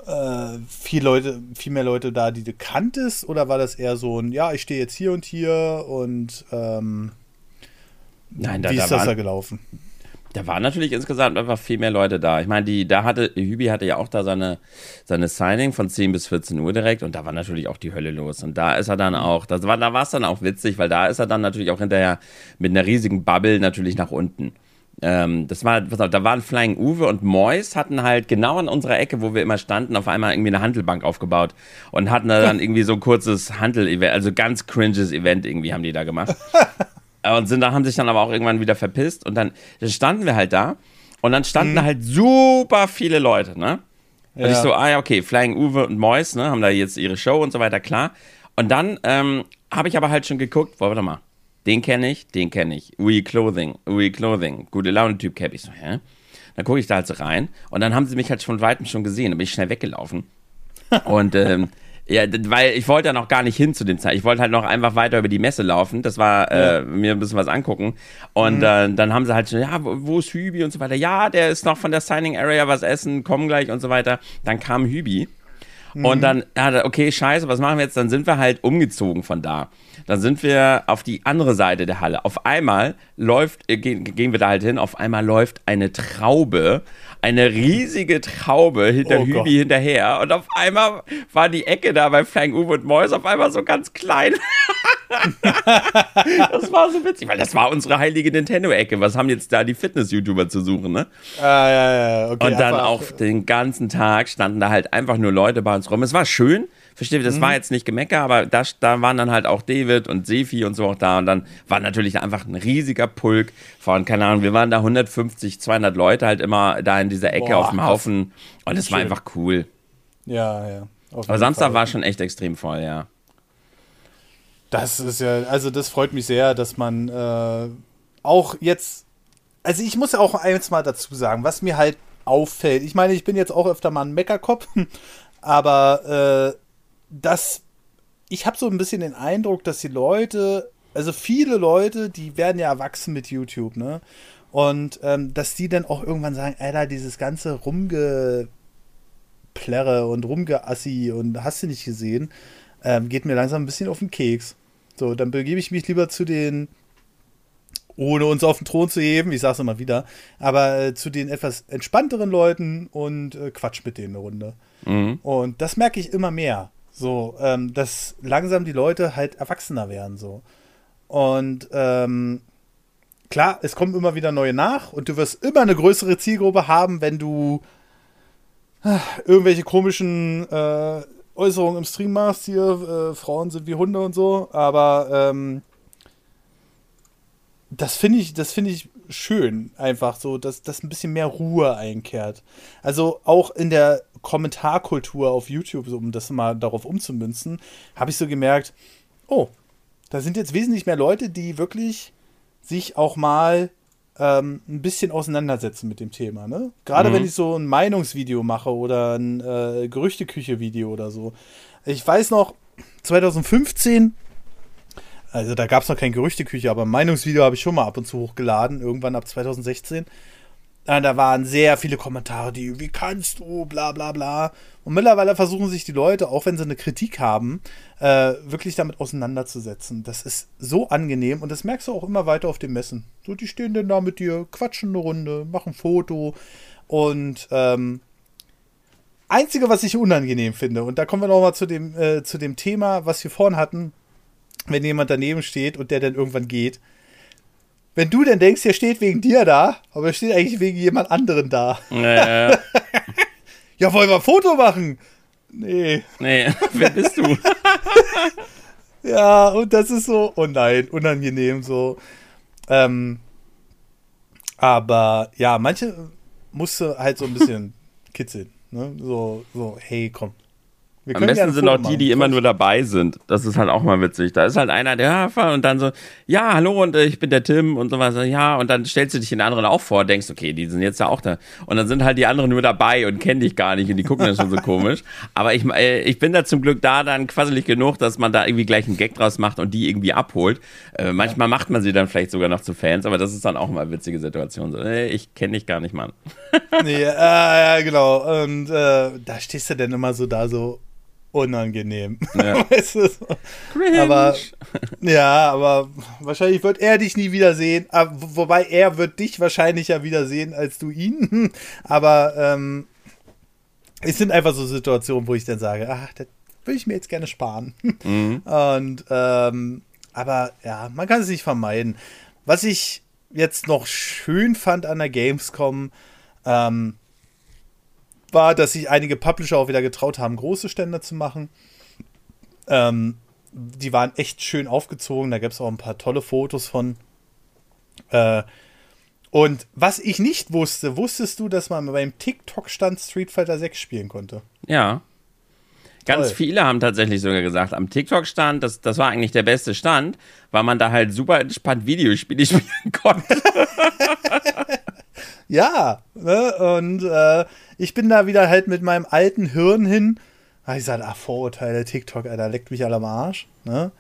äh, viel, Leute, viel mehr Leute da, die du kanntest? Oder war das eher so ein, ja, ich stehe jetzt hier und hier und ähm, Nein, da, wie ist da das da gelaufen? Da waren natürlich insgesamt einfach viel mehr Leute da. Ich meine, die, da hatte, Hübi hatte ja auch da seine, seine Signing von 10 bis 14 Uhr direkt und da war natürlich auch die Hölle los. Und da ist er dann auch, das war, da war es dann auch witzig, weil da ist er dann natürlich auch hinterher mit einer riesigen Bubble natürlich nach unten. Ähm, das war, da waren Flying Uwe und Mois hatten halt genau an unserer Ecke, wo wir immer standen, auf einmal irgendwie eine Handelbank aufgebaut und hatten da dann <laughs> irgendwie so ein kurzes Handel-Event, also ganz cringes Event irgendwie haben die da gemacht. <laughs> Äh, und sind da, haben sich dann aber auch irgendwann wieder verpisst. Und dann, dann standen wir halt da. Und dann standen mhm. halt super viele Leute, ne? Und ja. ich so, ah ja, okay, Flying Uwe und Mois, ne, haben da jetzt ihre Show und so weiter, klar. Und dann ähm, habe ich aber halt schon geguckt, boah, warte mal, den kenne ich, den kenne ich. Ui Clothing, Ui Clothing, gute Laune-Typ Cap. Ich so, hä? Dann gucke ich da halt so rein und dann haben sie mich halt von weitem schon gesehen, dann bin ich schnell weggelaufen. <laughs> und ähm, ja, weil ich wollte ja noch gar nicht hin zu dem Zeit. Ich wollte halt noch einfach weiter über die Messe laufen. Das war, äh, ja. äh, mir ein bisschen was angucken. Und mhm. äh, dann haben sie halt schon, ja, wo, wo, ist Hübi und so weiter. Ja, der ist noch von der Signing Area was essen, komm gleich und so weiter. Dann kam Hübi. Mhm. Und dann, ja, okay, scheiße, was machen wir jetzt? Dann sind wir halt umgezogen von da. Dann sind wir auf die andere Seite der Halle. Auf einmal läuft, äh, gehen, gehen wir da halt hin, auf einmal läuft eine Traube, eine riesige Traube hinter oh Hübi hinterher. Und auf einmal war die Ecke da bei Flying Uwe und Mois auf einmal so ganz klein. <laughs> das war so witzig, weil das war unsere heilige Nintendo-Ecke. Was haben jetzt da die Fitness-YouTuber zu suchen, ne? Ah, ja, ja, okay. Und dann auch den ganzen Tag standen da halt einfach nur Leute bei uns rum. Es war schön, verstehe, das mhm. war jetzt nicht Gemecker, aber da, da waren dann halt auch David und Sefi und so auch da. Und dann war natürlich einfach ein riesiger Pulk von, keine Ahnung, wir waren da 150, 200 Leute halt immer da in dieser Ecke Boah, auf dem Haufen. Und es war einfach cool. Ja, ja. Aber Samstag Fall. war schon echt extrem voll, ja. Das ist ja, also das freut mich sehr, dass man äh, auch jetzt, also ich muss ja auch eins mal dazu sagen, was mir halt auffällt. Ich meine, ich bin jetzt auch öfter mal ein Meckerkopf, <laughs> aber äh, das, ich habe so ein bisschen den Eindruck, dass die Leute, also viele Leute, die werden ja erwachsen mit YouTube, ne? Und ähm, dass die dann auch irgendwann sagen, Alter, dieses ganze Rumgeplärre und Rumgeassi und hast du nicht gesehen, ähm, geht mir langsam ein bisschen auf den Keks. So, dann begebe ich mich lieber zu den, ohne uns auf den Thron zu heben, ich sag's immer wieder, aber äh, zu den etwas entspannteren Leuten und äh, Quatsch mit denen eine Runde. Mhm. Und das merke ich immer mehr. So, ähm, dass langsam die Leute halt erwachsener werden, so. Und ähm, klar, es kommen immer wieder neue nach und du wirst immer eine größere Zielgruppe haben, wenn du äh, irgendwelche komischen äh, Äußerungen im Stream machst, hier, äh, Frauen sind wie Hunde und so, aber ähm, das finde ich, das ich schön, einfach so, dass, dass ein bisschen mehr Ruhe einkehrt. Also auch in der Kommentarkultur auf YouTube, um das mal darauf umzumünzen, habe ich so gemerkt, oh, da sind jetzt wesentlich mehr Leute, die wirklich sich auch mal ähm, ein bisschen auseinandersetzen mit dem Thema. Ne? Gerade mhm. wenn ich so ein Meinungsvideo mache oder ein äh, Gerüchteküche-Video oder so. Ich weiß noch, 2015 also da gab es noch kein Gerüchteküche, aber ein Meinungsvideo habe ich schon mal ab und zu hochgeladen, irgendwann ab 2016. da waren sehr viele Kommentare, die, wie kannst du, bla bla bla. Und mittlerweile versuchen sich die Leute, auch wenn sie eine Kritik haben, äh, wirklich damit auseinanderzusetzen. Das ist so angenehm und das merkst du auch immer weiter auf den Messen. So, die stehen dann da mit dir, quatschen eine Runde, machen ein Foto und ähm, Einzige, was ich unangenehm finde, und da kommen wir nochmal zu dem, äh, zu dem Thema, was wir vorhin hatten, wenn jemand daneben steht und der dann irgendwann geht. Wenn du denn denkst, der steht wegen dir da, aber er steht eigentlich wegen jemand anderen da. Ja, ja <laughs> wollen wir ein Foto machen? Nee. Nee, <laughs> wer bist du? <laughs> ja, und das ist so, oh nein, unangenehm so. Ähm, aber ja, manche musste halt so ein bisschen kitzeln. Ne? So, so, hey, komm. Wir Am besten sind auch die, die immer nur dabei sind. Das ist halt auch mal witzig. Da ist halt einer, der und dann so, ja, hallo und äh, ich bin der Tim und sowas. Ja, und dann stellst du dich den anderen auch vor, denkst, okay, die sind jetzt ja auch da. Und dann sind halt die anderen nur dabei und kennen dich gar nicht und die gucken dann schon so komisch. <laughs> Aber ich, äh, ich bin da zum Glück da dann quasselig genug, dass man da irgendwie gleich einen Gag draus macht und die irgendwie abholt. Äh, manchmal macht man sie dann vielleicht sogar noch zu Fans, aber das ist dann auch mal eine witzige Situation. So, ey, ich kenne dich gar nicht, Mann. nee, äh, ja, genau. <laughs> Und äh, da stehst du dann immer so da so unangenehm. Ja. <laughs> weißt du, so. Aber ja, aber wahrscheinlich wird er dich nie wiedersehen. Ah, wobei er wird dich wahrscheinlich ja wiedersehen als du ihn. <laughs> Aber ähm, es sind einfach so Situationen, wo ich dann sage, ach, das würde ich mir jetzt gerne sparen. <laughs> Mhm. Und ähm, aber ja, man kann es nicht vermeiden. Was ich jetzt noch schön fand an der Gamescom, ähm, war, dass sich einige Publisher auch wieder getraut haben, große Stände zu machen. Ähm, die waren echt schön aufgezogen. Da gab es auch ein paar tolle Fotos von. Äh, und was ich nicht wusste, wusstest du, dass man beim TikTok-Stand Street Fighter 6 spielen konnte? Ja. Ganz Toll. viele haben tatsächlich sogar gesagt, am TikTok-Stand, das, das war eigentlich der beste Stand, weil man da halt super entspannt Videospiele <laughs> spielen konnte. <laughs> ja, ne? und äh, ich bin da wieder halt mit meinem alten Hirn hin. Da ich gesagt, ach, Vorurteile, TikTok, Alter, leckt mich alle am Arsch. Ne?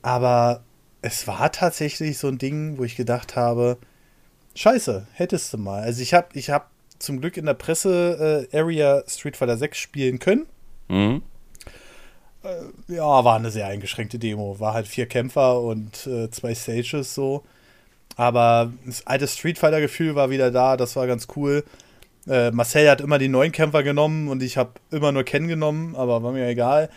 Aber es war tatsächlich so ein Ding, wo ich gedacht habe, scheiße, hättest du mal. Also ich habe ich hab zum Glück in der Presse äh, Area Street Fighter 6 spielen können. Mhm. Äh, ja, war eine sehr eingeschränkte Demo. War halt vier Kämpfer und äh, zwei Stages so. Aber das alte Street Fighter-Gefühl war wieder da, das war ganz cool. Äh, Marcel hat immer die neuen Kämpfer genommen und ich habe immer nur Ken genommen, aber war mir egal.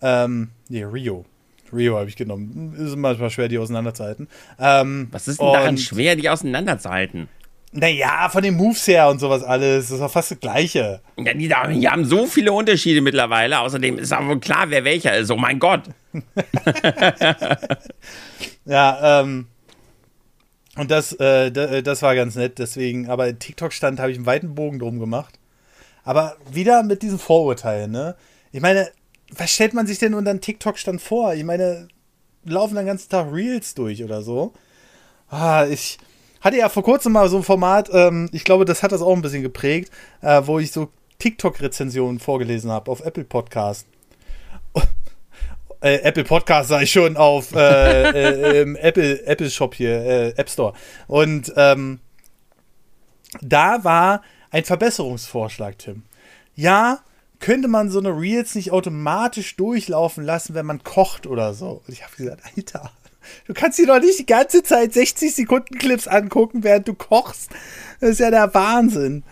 Ähm, nee, Rio. Rio habe ich genommen. Ist manchmal schwer, die auseinanderzuhalten. Ähm, Was ist denn daran schwer, die auseinanderzuhalten? Naja, von den Moves her und sowas alles. Das ist doch fast das Gleiche. Ja, die, die haben so viele Unterschiede mittlerweile. Außerdem ist auch wohl klar, wer welcher ist. Oh mein Gott. <laughs> ja, ähm, und das, äh, äh, das war ganz nett, deswegen, aber TikTok-Stand habe ich einen weiten Bogen drum gemacht. Aber wieder mit diesem Vorurteil, ne? Ich meine, was stellt man sich denn unter einen TikTok-Stand vor? Ich meine, laufen den ganzen Tag Reels durch oder so. Ah, ich hatte ja vor kurzem mal so ein Format, ähm, ich glaube, das hat das auch ein bisschen geprägt, äh, wo ich so TikTok-Rezensionen vorgelesen habe auf Apple Podcast äh, Apple Podcast ich schon auf äh, äh, im Apple Apple Shop hier äh, App Store und ähm, da war ein Verbesserungsvorschlag, Tim. Ja, könnte man so eine Reels nicht automatisch durchlaufen lassen, wenn man kocht oder so. Und ich habe gesagt, Alter, du kannst dir doch nicht die ganze Zeit 60 Sekunden Clips angucken, während du kochst. Das ist ja der Wahnsinn.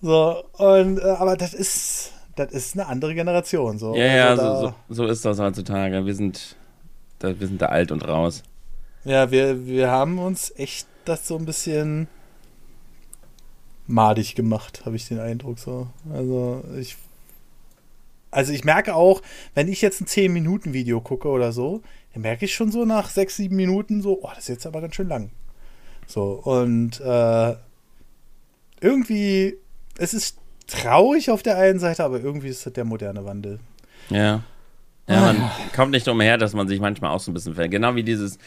So, und, äh, aber das ist, das ist eine andere Generation. So. Ja, ja, also so, so, so, ist das heutzutage. Wir sind, da, wir sind da alt und raus. Ja, wir, wir haben uns echt das so ein bisschen madig gemacht, habe ich den Eindruck so. Also ich also ich merke auch, wenn ich jetzt ein 10-Minuten-Video gucke oder so, dann merke ich schon so nach 6, 7 Minuten so, oh, das ist jetzt aber ganz schön lang. So, und äh, irgendwie, es ist traurig auf der einen Seite, aber irgendwie ist das der moderne Wandel. Ja. Ja, man ah. kommt nicht umher, dass man sich manchmal auch so ein bisschen fällt. Genau wie dieses,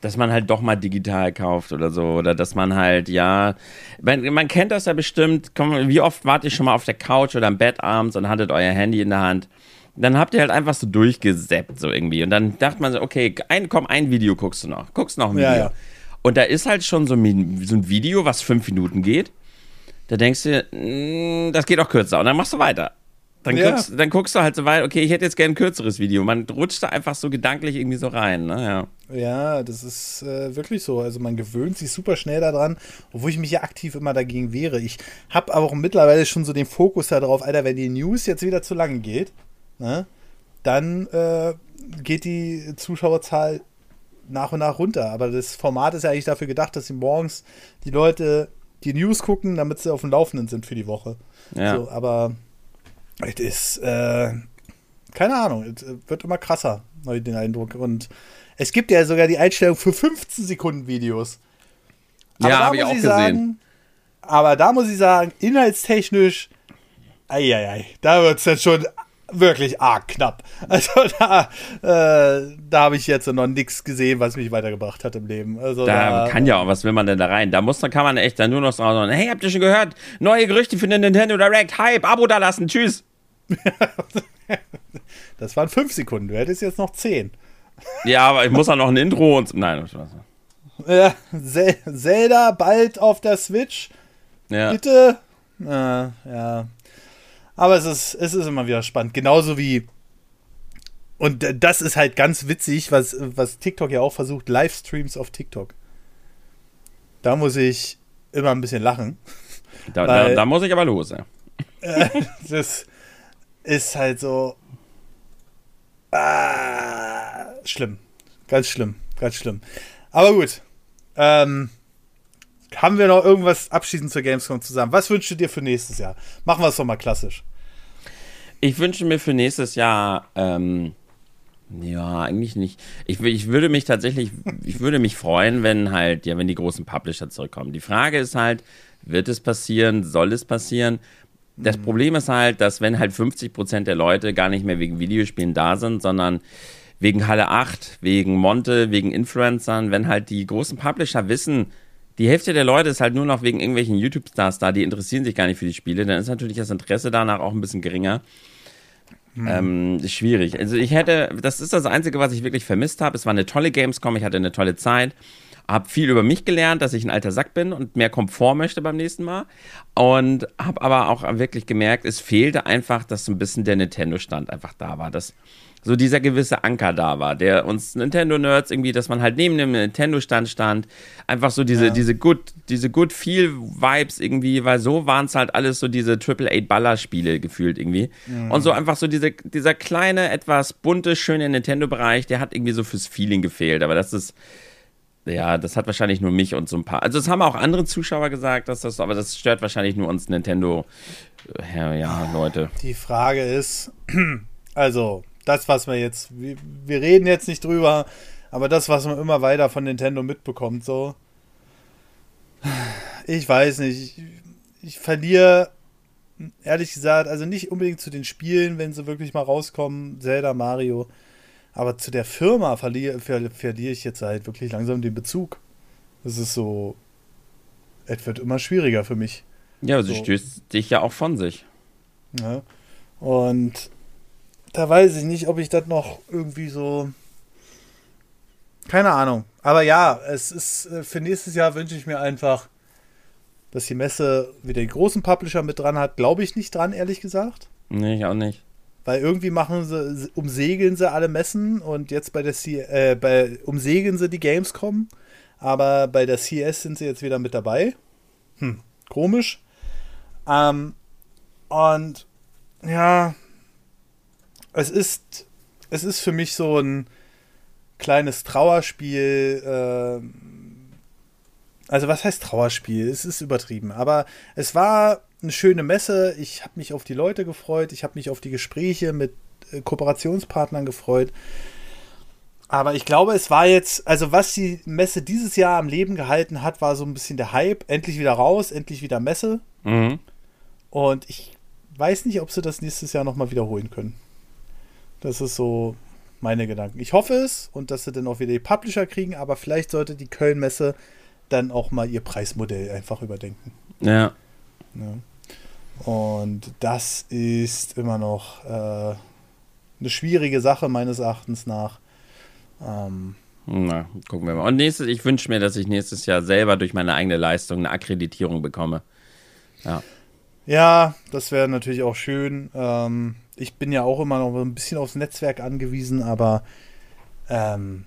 dass man halt doch mal digital kauft oder so. Oder dass man halt, ja, man, man kennt das ja bestimmt. Komm, wie oft wart ihr schon mal auf der Couch oder im Bett abends und hattet euer Handy in der Hand? Dann habt ihr halt einfach so durchgesäppt, so irgendwie. Und dann dachte man so, okay, ein, komm, ein Video guckst du noch. Guckst noch ein Video. Ja, ja. Und da ist halt schon so ein, so ein Video, was fünf Minuten geht Da denkst du, mh, das geht auch kürzer und dann machst du weiter. Dann, Ja. guckst, dann guckst du halt so weit, okay, ich hätte jetzt gerne ein kürzeres Video. Man rutscht da einfach so gedanklich irgendwie so rein, ne? Ja. Ja, das ist äh, wirklich so. Also man gewöhnt sich super schnell daran, obwohl ich mich ja aktiv immer dagegen wehre. Ich habe aber auch mittlerweile schon so den Fokus darauf, Alter, wenn die News jetzt wieder zu lange geht, ne, dann äh, geht die Zuschauerzahl nach und nach runter. Aber das Format ist ja eigentlich dafür gedacht, dass sie morgens die Leute die News gucken, damit sie auf dem Laufenden sind für die Woche. Ja. So, aber es ist, äh, keine Ahnung, es wird immer krasser, habe ich den Eindruck. Und es gibt ja sogar die Einstellung für 15 Sekunden Videos. Ja, da hab ich auch ich gesehen. Sagen, aber da muss ich sagen, inhaltstechnisch, eieiei, da wird es dann schon wirklich arg knapp. <laughs> Also da, äh, da habe ich jetzt noch nichts gesehen, was mich weitergebracht hat im Leben. Also Da kann ja auch, was will man denn da rein? Da muss, da kann man echt dann nur noch sagen, hey, habt ihr schon gehört? Neue Gerüchte für den Nintendo Direct, Hype, Abo da lassen, tschüss. <laughs> Das waren fünf Sekunden, du hättest jetzt noch zehn. Ja, aber ich muss auch noch ein Intro und, nein, Spaß. Ja, Zel Zelda bald auf der Switch. ja. Bitte? Äh, ja. Aber es ist, es ist immer wieder spannend. Genauso wie. Und das ist halt ganz witzig, was, was TikTok ja auch versucht: Livestreams auf TikTok. Da muss ich immer ein bisschen lachen. <laughs> Da, da, Weil- da muss ich aber los, ja. <laughs> Das ist halt so. Ah, schlimm. Ganz schlimm. Ganz schlimm. Aber gut. Ähm, haben wir noch irgendwas abschließend zur Gamescom zusammen? Was wünschst du dir für nächstes Jahr? Machen wir es doch mal klassisch. Ich wünsche mir für nächstes Jahr, ähm, ja, eigentlich nicht. Ich, ich würde mich tatsächlich, ich würde mich freuen, wenn halt, ja, wenn die großen Publisher zurückkommen. Die Frage ist halt, wird es passieren? Soll es passieren? Das Problem ist halt, dass wenn halt 50% der Leute gar nicht mehr wegen Videospielen da sind, sondern wegen Halle 8, wegen Monte, wegen Influencern, wenn halt die großen Publisher wissen, die Hälfte der Leute ist halt nur noch wegen irgendwelchen YouTube-Stars da, die interessieren sich gar nicht für die Spiele, dann ist natürlich das Interesse danach auch ein bisschen geringer. Ähm, ist schwierig. Also ich hätte, das ist das Einzige, was ich wirklich vermisst habe. Es war eine tolle Gamescom, ich hatte eine tolle Zeit, habe viel über mich gelernt, dass ich ein alter Sack bin und mehr Komfort möchte beim nächsten Mal. Und habe aber auch wirklich gemerkt, es fehlte einfach, dass so ein bisschen der Nintendo-Stand einfach da war. Dass so dieser gewisse Anker da war, der uns Nintendo-Nerds irgendwie, dass man halt neben dem Nintendo-Stand stand, einfach so diese, Ja. diese good, diese good feel Vibes irgendwie, weil so waren es halt alles so diese AAA-Baller-Spiele gefühlt irgendwie. Und so einfach so diese, dieser kleine, etwas bunte, schöne Nintendo-Bereich, der hat irgendwie so fürs Feeling gefehlt, aber das ist, ja, das hat wahrscheinlich nur mich und so ein paar. Also, es haben auch andere Zuschauer gesagt, dass das, aber das stört wahrscheinlich nur uns Nintendo, äh, ja, ja Leute. Die Frage ist, <clears throat> also, das, was wir jetzt, wir, wir reden jetzt nicht drüber, aber das, was man immer weiter von Nintendo mitbekommt, so. Ich weiß nicht. Ich, ich verliere, ehrlich gesagt, also nicht unbedingt zu den Spielen, wenn sie wirklich mal rauskommen, Zelda, Mario, aber zu der Firma verliere, ver, verliere ich jetzt halt wirklich langsam den Bezug. Das ist so, es wird immer schwieriger für mich. Ja, aber sie So. stößt dich ja auch von sich. Ja. Und da weiß ich nicht, ob ich das noch irgendwie so. Keine Ahnung. Aber ja, es ist äh, für nächstes Jahr wünsche ich mir einfach, dass die Messe wieder den großen Publisher mit dran hat. Glaube ich nicht dran, ehrlich gesagt. Nee, ich auch nicht. Weil irgendwie machen sie, umsegeln sie alle Messen und jetzt bei der C äh, bei, umsegeln sie die Gamescom. Aber bei der CS sind sie jetzt wieder mit dabei. Hm, komisch. Ähm, und ja, es ist, es ist für mich so ein kleines Trauerspiel. ähm, also was heißt Trauerspiel? Es ist übertrieben, aber es war eine schöne Messe. Ich habe mich auf die Leute gefreut. Ich habe mich auf die Gespräche mit äh, Kooperationspartnern gefreut. Aber ich glaube, es war jetzt, also was die Messe dieses Jahr am Leben gehalten hat, war so ein bisschen der Hype. Endlich wieder raus, endlich wieder Messe. Mhm. Und ich weiß nicht, ob sie das nächstes Jahr nochmal wiederholen können. Das ist so meine Gedanken. Ich hoffe es und dass sie dann auch wieder die Publisher kriegen, aber vielleicht sollte die Köln-Messe dann auch mal ihr Preismodell einfach überdenken. Ja. Ne? Und das ist immer noch äh, eine schwierige Sache meines Erachtens nach. Ähm, Na, gucken wir mal. Und nächstes, ich wünsche mir, dass ich nächstes Jahr selber durch meine eigene Leistung eine Akkreditierung bekomme. Ja. Ja, das wäre natürlich auch schön. Ähm, ich bin ja auch immer noch ein bisschen aufs Netzwerk angewiesen, aber ähm,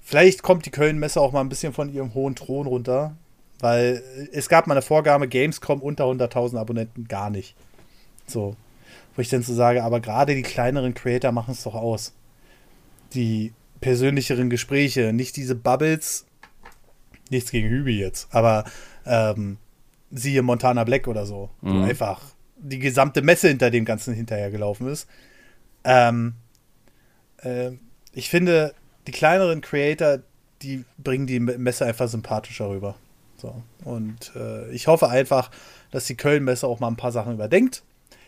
vielleicht kommt die Köln-Messe auch mal ein bisschen von ihrem hohen Thron runter, weil es gab mal eine Vorgabe, Gamescom unter 100.000 Abonnenten gar nicht. So, wo ich dann so sage, aber gerade die kleineren Creator machen es doch aus. Die persönlicheren Gespräche, nicht diese Bubbles. Nichts gegen Hübi jetzt, aber ähm, siehe Montana Black oder so, mhm. einfach die gesamte Messe hinter dem Ganzen hinterhergelaufen ist. Ähm, äh, ich finde, die kleineren Creator, die bringen die Messe einfach sympathischer rüber. So. Und äh, ich hoffe einfach, dass die Köln-Messe auch mal ein paar Sachen überdenkt.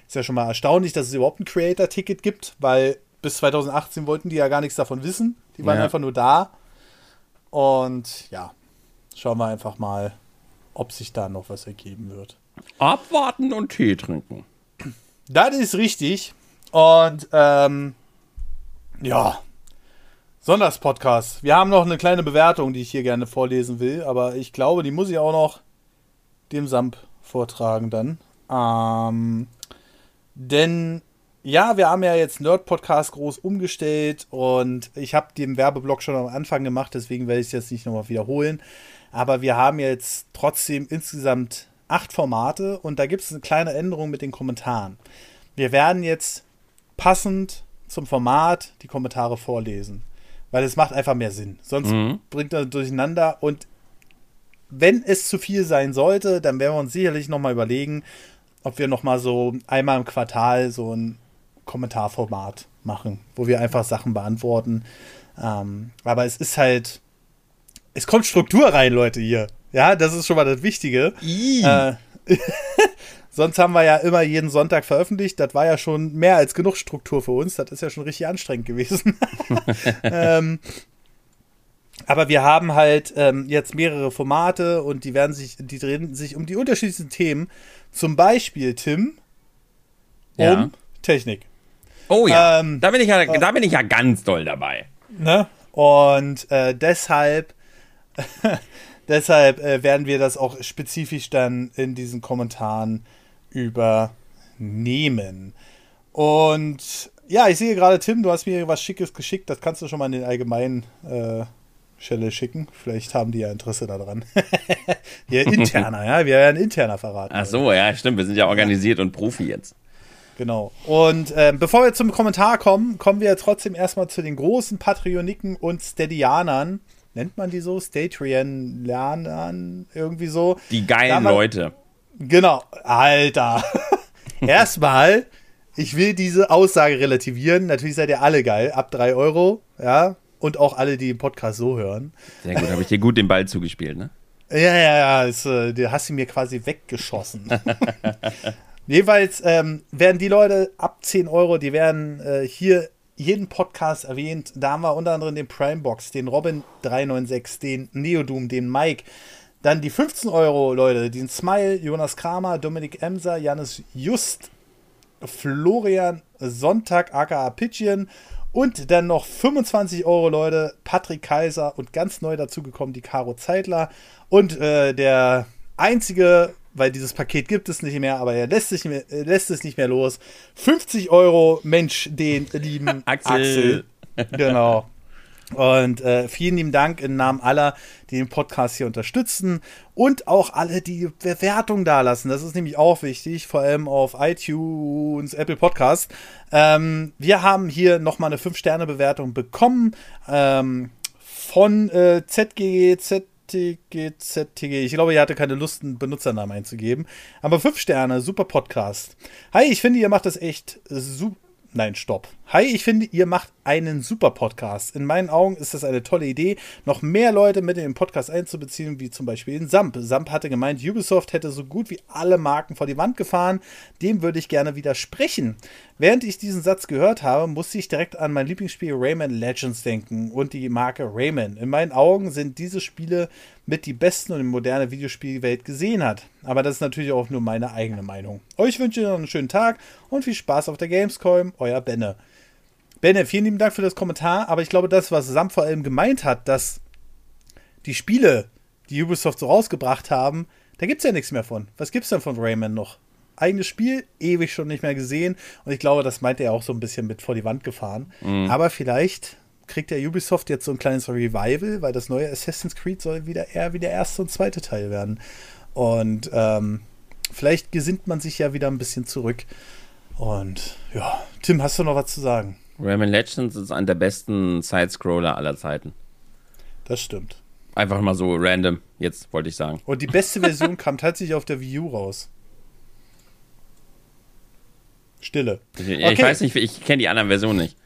Ist ja schon mal erstaunlich, dass es überhaupt ein Creator-Ticket gibt, weil bis 2018 wollten die ja gar nichts davon wissen. Die waren ja. einfach nur da. Und ja, schauen wir einfach mal, ob sich da noch was ergeben wird. Abwarten und Tee trinken. Das ist richtig. Und ähm, ja, Sonderspodcast. Wir haben noch eine kleine Bewertung, die ich hier gerne vorlesen will, aber ich glaube, die muss ich auch noch dem Samp vortragen dann. Ähm, denn ja, wir haben ja jetzt Nerd Podcast groß umgestellt und ich habe den Werbeblock schon am Anfang gemacht, deswegen werde ich es jetzt nicht nochmal wiederholen. Aber wir haben jetzt trotzdem insgesamt acht Formate und da gibt es eine kleine Änderung mit den Kommentaren. Wir werden jetzt passend zum Format die Kommentare vorlesen, weil es macht einfach mehr Sinn. Sonst mhm. bringt er durcheinander und wenn es zu viel sein sollte, dann werden wir uns sicherlich nochmal überlegen, ob wir nochmal so einmal im Quartal so ein Kommentarformat machen, wo wir einfach Sachen beantworten. Ähm, aber es ist halt, es kommt Struktur rein, Leute, hier. Ja, das ist schon mal das Wichtige. Äh, <laughs> sonst haben wir ja immer jeden Sonntag veröffentlicht. Das war ja schon mehr als genug Struktur für uns. Das ist ja schon richtig anstrengend gewesen. <laughs> ähm, aber wir haben halt ähm, jetzt mehrere Formate und die werden sich, die drehen sich um die unterschiedlichsten Themen. Zum Beispiel, Tim, um ja. Technik. Oh ja, ähm, da, bin ich ja äh, da bin ich ja ganz doll dabei. Ne? Und äh, deshalb <laughs> Deshalb äh, werden wir das auch spezifisch dann in diesen Kommentaren übernehmen. Und ja, ich sehe gerade, Tim, du hast mir was Schickes geschickt. Das kannst du schon mal in den allgemeinen äh, schicken. Vielleicht haben die ja Interesse daran. <laughs> Hier interner, ja. Wir werden interner verraten. Ach so, ja, stimmt. Wir sind ja organisiert ja. und Profi jetzt. Genau. Und äh, bevor wir zum Kommentar kommen, kommen wir trotzdem erstmal zu den großen Patreoniken und Steadianern nennt man die so? Statrian Lernern, irgendwie so. Die geilen man, Leute. Genau, Alter. <laughs> Erstmal, ich will diese Aussage relativieren. Natürlich seid ihr alle geil, ab 3 Euro, ja. Und auch alle, die den Podcast so hören. Sehr gut, habe ich dir gut den Ball zugespielt, ne? Ja, ja, ja, das, äh, du hast ihn mir quasi weggeschossen. <laughs> Jeweils ähm, werden die Leute ab 10 Euro, die werden äh, hier jeden Podcast erwähnt. Da haben wir unter anderem den Primebox, den Robin396, den Neodum, den Mike. Dann die 15 Euro, Leute, den Smile, Jonas Kramer, Dominik Emser, Janis Just, Florian Sonntag, aka Pitchen. Und dann noch 25 Euro, Leute, Patrick Kaiser und ganz neu dazugekommen die Caro Zeitler. Und äh, der einzige weil dieses Paket gibt es nicht mehr, aber er lässt, sich mehr, lässt es nicht mehr los. 50 Euro, Mensch, den lieben <laughs> Axel. Axel. Genau. Und äh, vielen lieben Dank im Namen aller, die den Podcast hier unterstützen und auch alle, die Bewertungen dalassen. Das ist nämlich auch wichtig, vor allem auf iTunes, Apple Podcast. Ähm, wir haben hier nochmal eine 5-Sterne-Bewertung bekommen ähm, von äh, ZGZ ZTG. Ich glaube, ihr hatte keine Lust, einen Benutzernamen einzugeben. Aber fünf Sterne, super Podcast. Hi, ich finde, ihr macht das echt super. Nein, stopp. Hi, ich finde, ihr macht einen super Podcast. In meinen Augen ist das eine tolle Idee, noch mehr Leute mit in den Podcast einzubeziehen, wie zum Beispiel den Samp. Samp hatte gemeint, Ubisoft hätte so gut wie alle Marken vor die Wand gefahren. Dem würde ich gerne widersprechen. Während ich diesen Satz gehört habe, musste ich direkt an mein Lieblingsspiel Rayman Legends denken und die Marke Rayman. In meinen Augen sind diese Spiele mit die besten und die moderne Videospielwelt gesehen hat. Aber das ist natürlich auch nur meine eigene Meinung. Euch wünsche ich noch einen schönen Tag und viel Spaß auf der Gamescom. Euer Benne. Benne, vielen lieben Dank für das Kommentar, aber ich glaube, das, was Sam vor allem gemeint hat, dass die Spiele, die Ubisoft so rausgebracht haben, Da gibt es ja nichts mehr von. Was gibt's denn von Rayman noch? Eigenes Spiel, ewig schon nicht mehr gesehen. Und ich glaube, das meint er auch so ein bisschen mit vor die Wand gefahren. Mhm. Aber vielleicht kriegt der Ubisoft jetzt so ein kleines Revival, weil das neue Assassin's Creed soll wieder eher wie der erste und zweite Teil werden. Und ähm, vielleicht gesinnt man sich ja wieder ein bisschen zurück. Und ja, Tim, hast du noch was zu sagen? Rayman Legends ist einer der besten Sidescroller aller Zeiten. Das stimmt. Einfach mal so random, jetzt wollte ich sagen. Und die beste Version kam tatsächlich auf der Wii U raus. Stille. Ich, okay. ich weiß nicht, ich kenne die anderen Versionen nicht.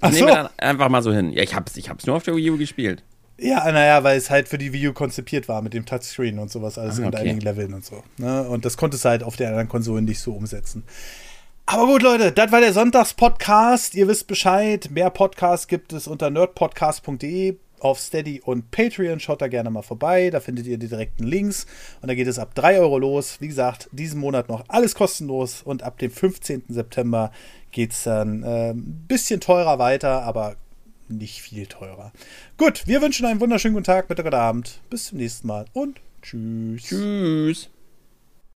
Ach so. Nehmen wir dann einfach mal so hin. Ja, ich hab's, ich hab's nur auf der Wii U gespielt. Ja, naja, weil es halt für die Wii U konzipiert war mit dem Touchscreen und sowas, alles ah, okay. und einigen Leveln und so. Ne? Und das konntest du halt auf den anderen Konsolen nicht so umsetzen. Aber gut, Leute, das war der Sonntagspodcast. Ihr wisst Bescheid. Mehr Podcasts gibt es unter nerdpodcast.de auf Steady und Patreon. Schaut da gerne mal vorbei. Da findet ihr die direkten Links. Und da geht es ab 3 Euro los. Wie gesagt, diesen Monat noch alles kostenlos. Und ab dem 15. September geht es dann ein äh, bisschen teurer weiter, aber nicht viel teurer. Gut, wir wünschen einen wunderschönen guten Tag, Mittag oder Abend. Bis zum nächsten Mal und tschüss. Tschüss.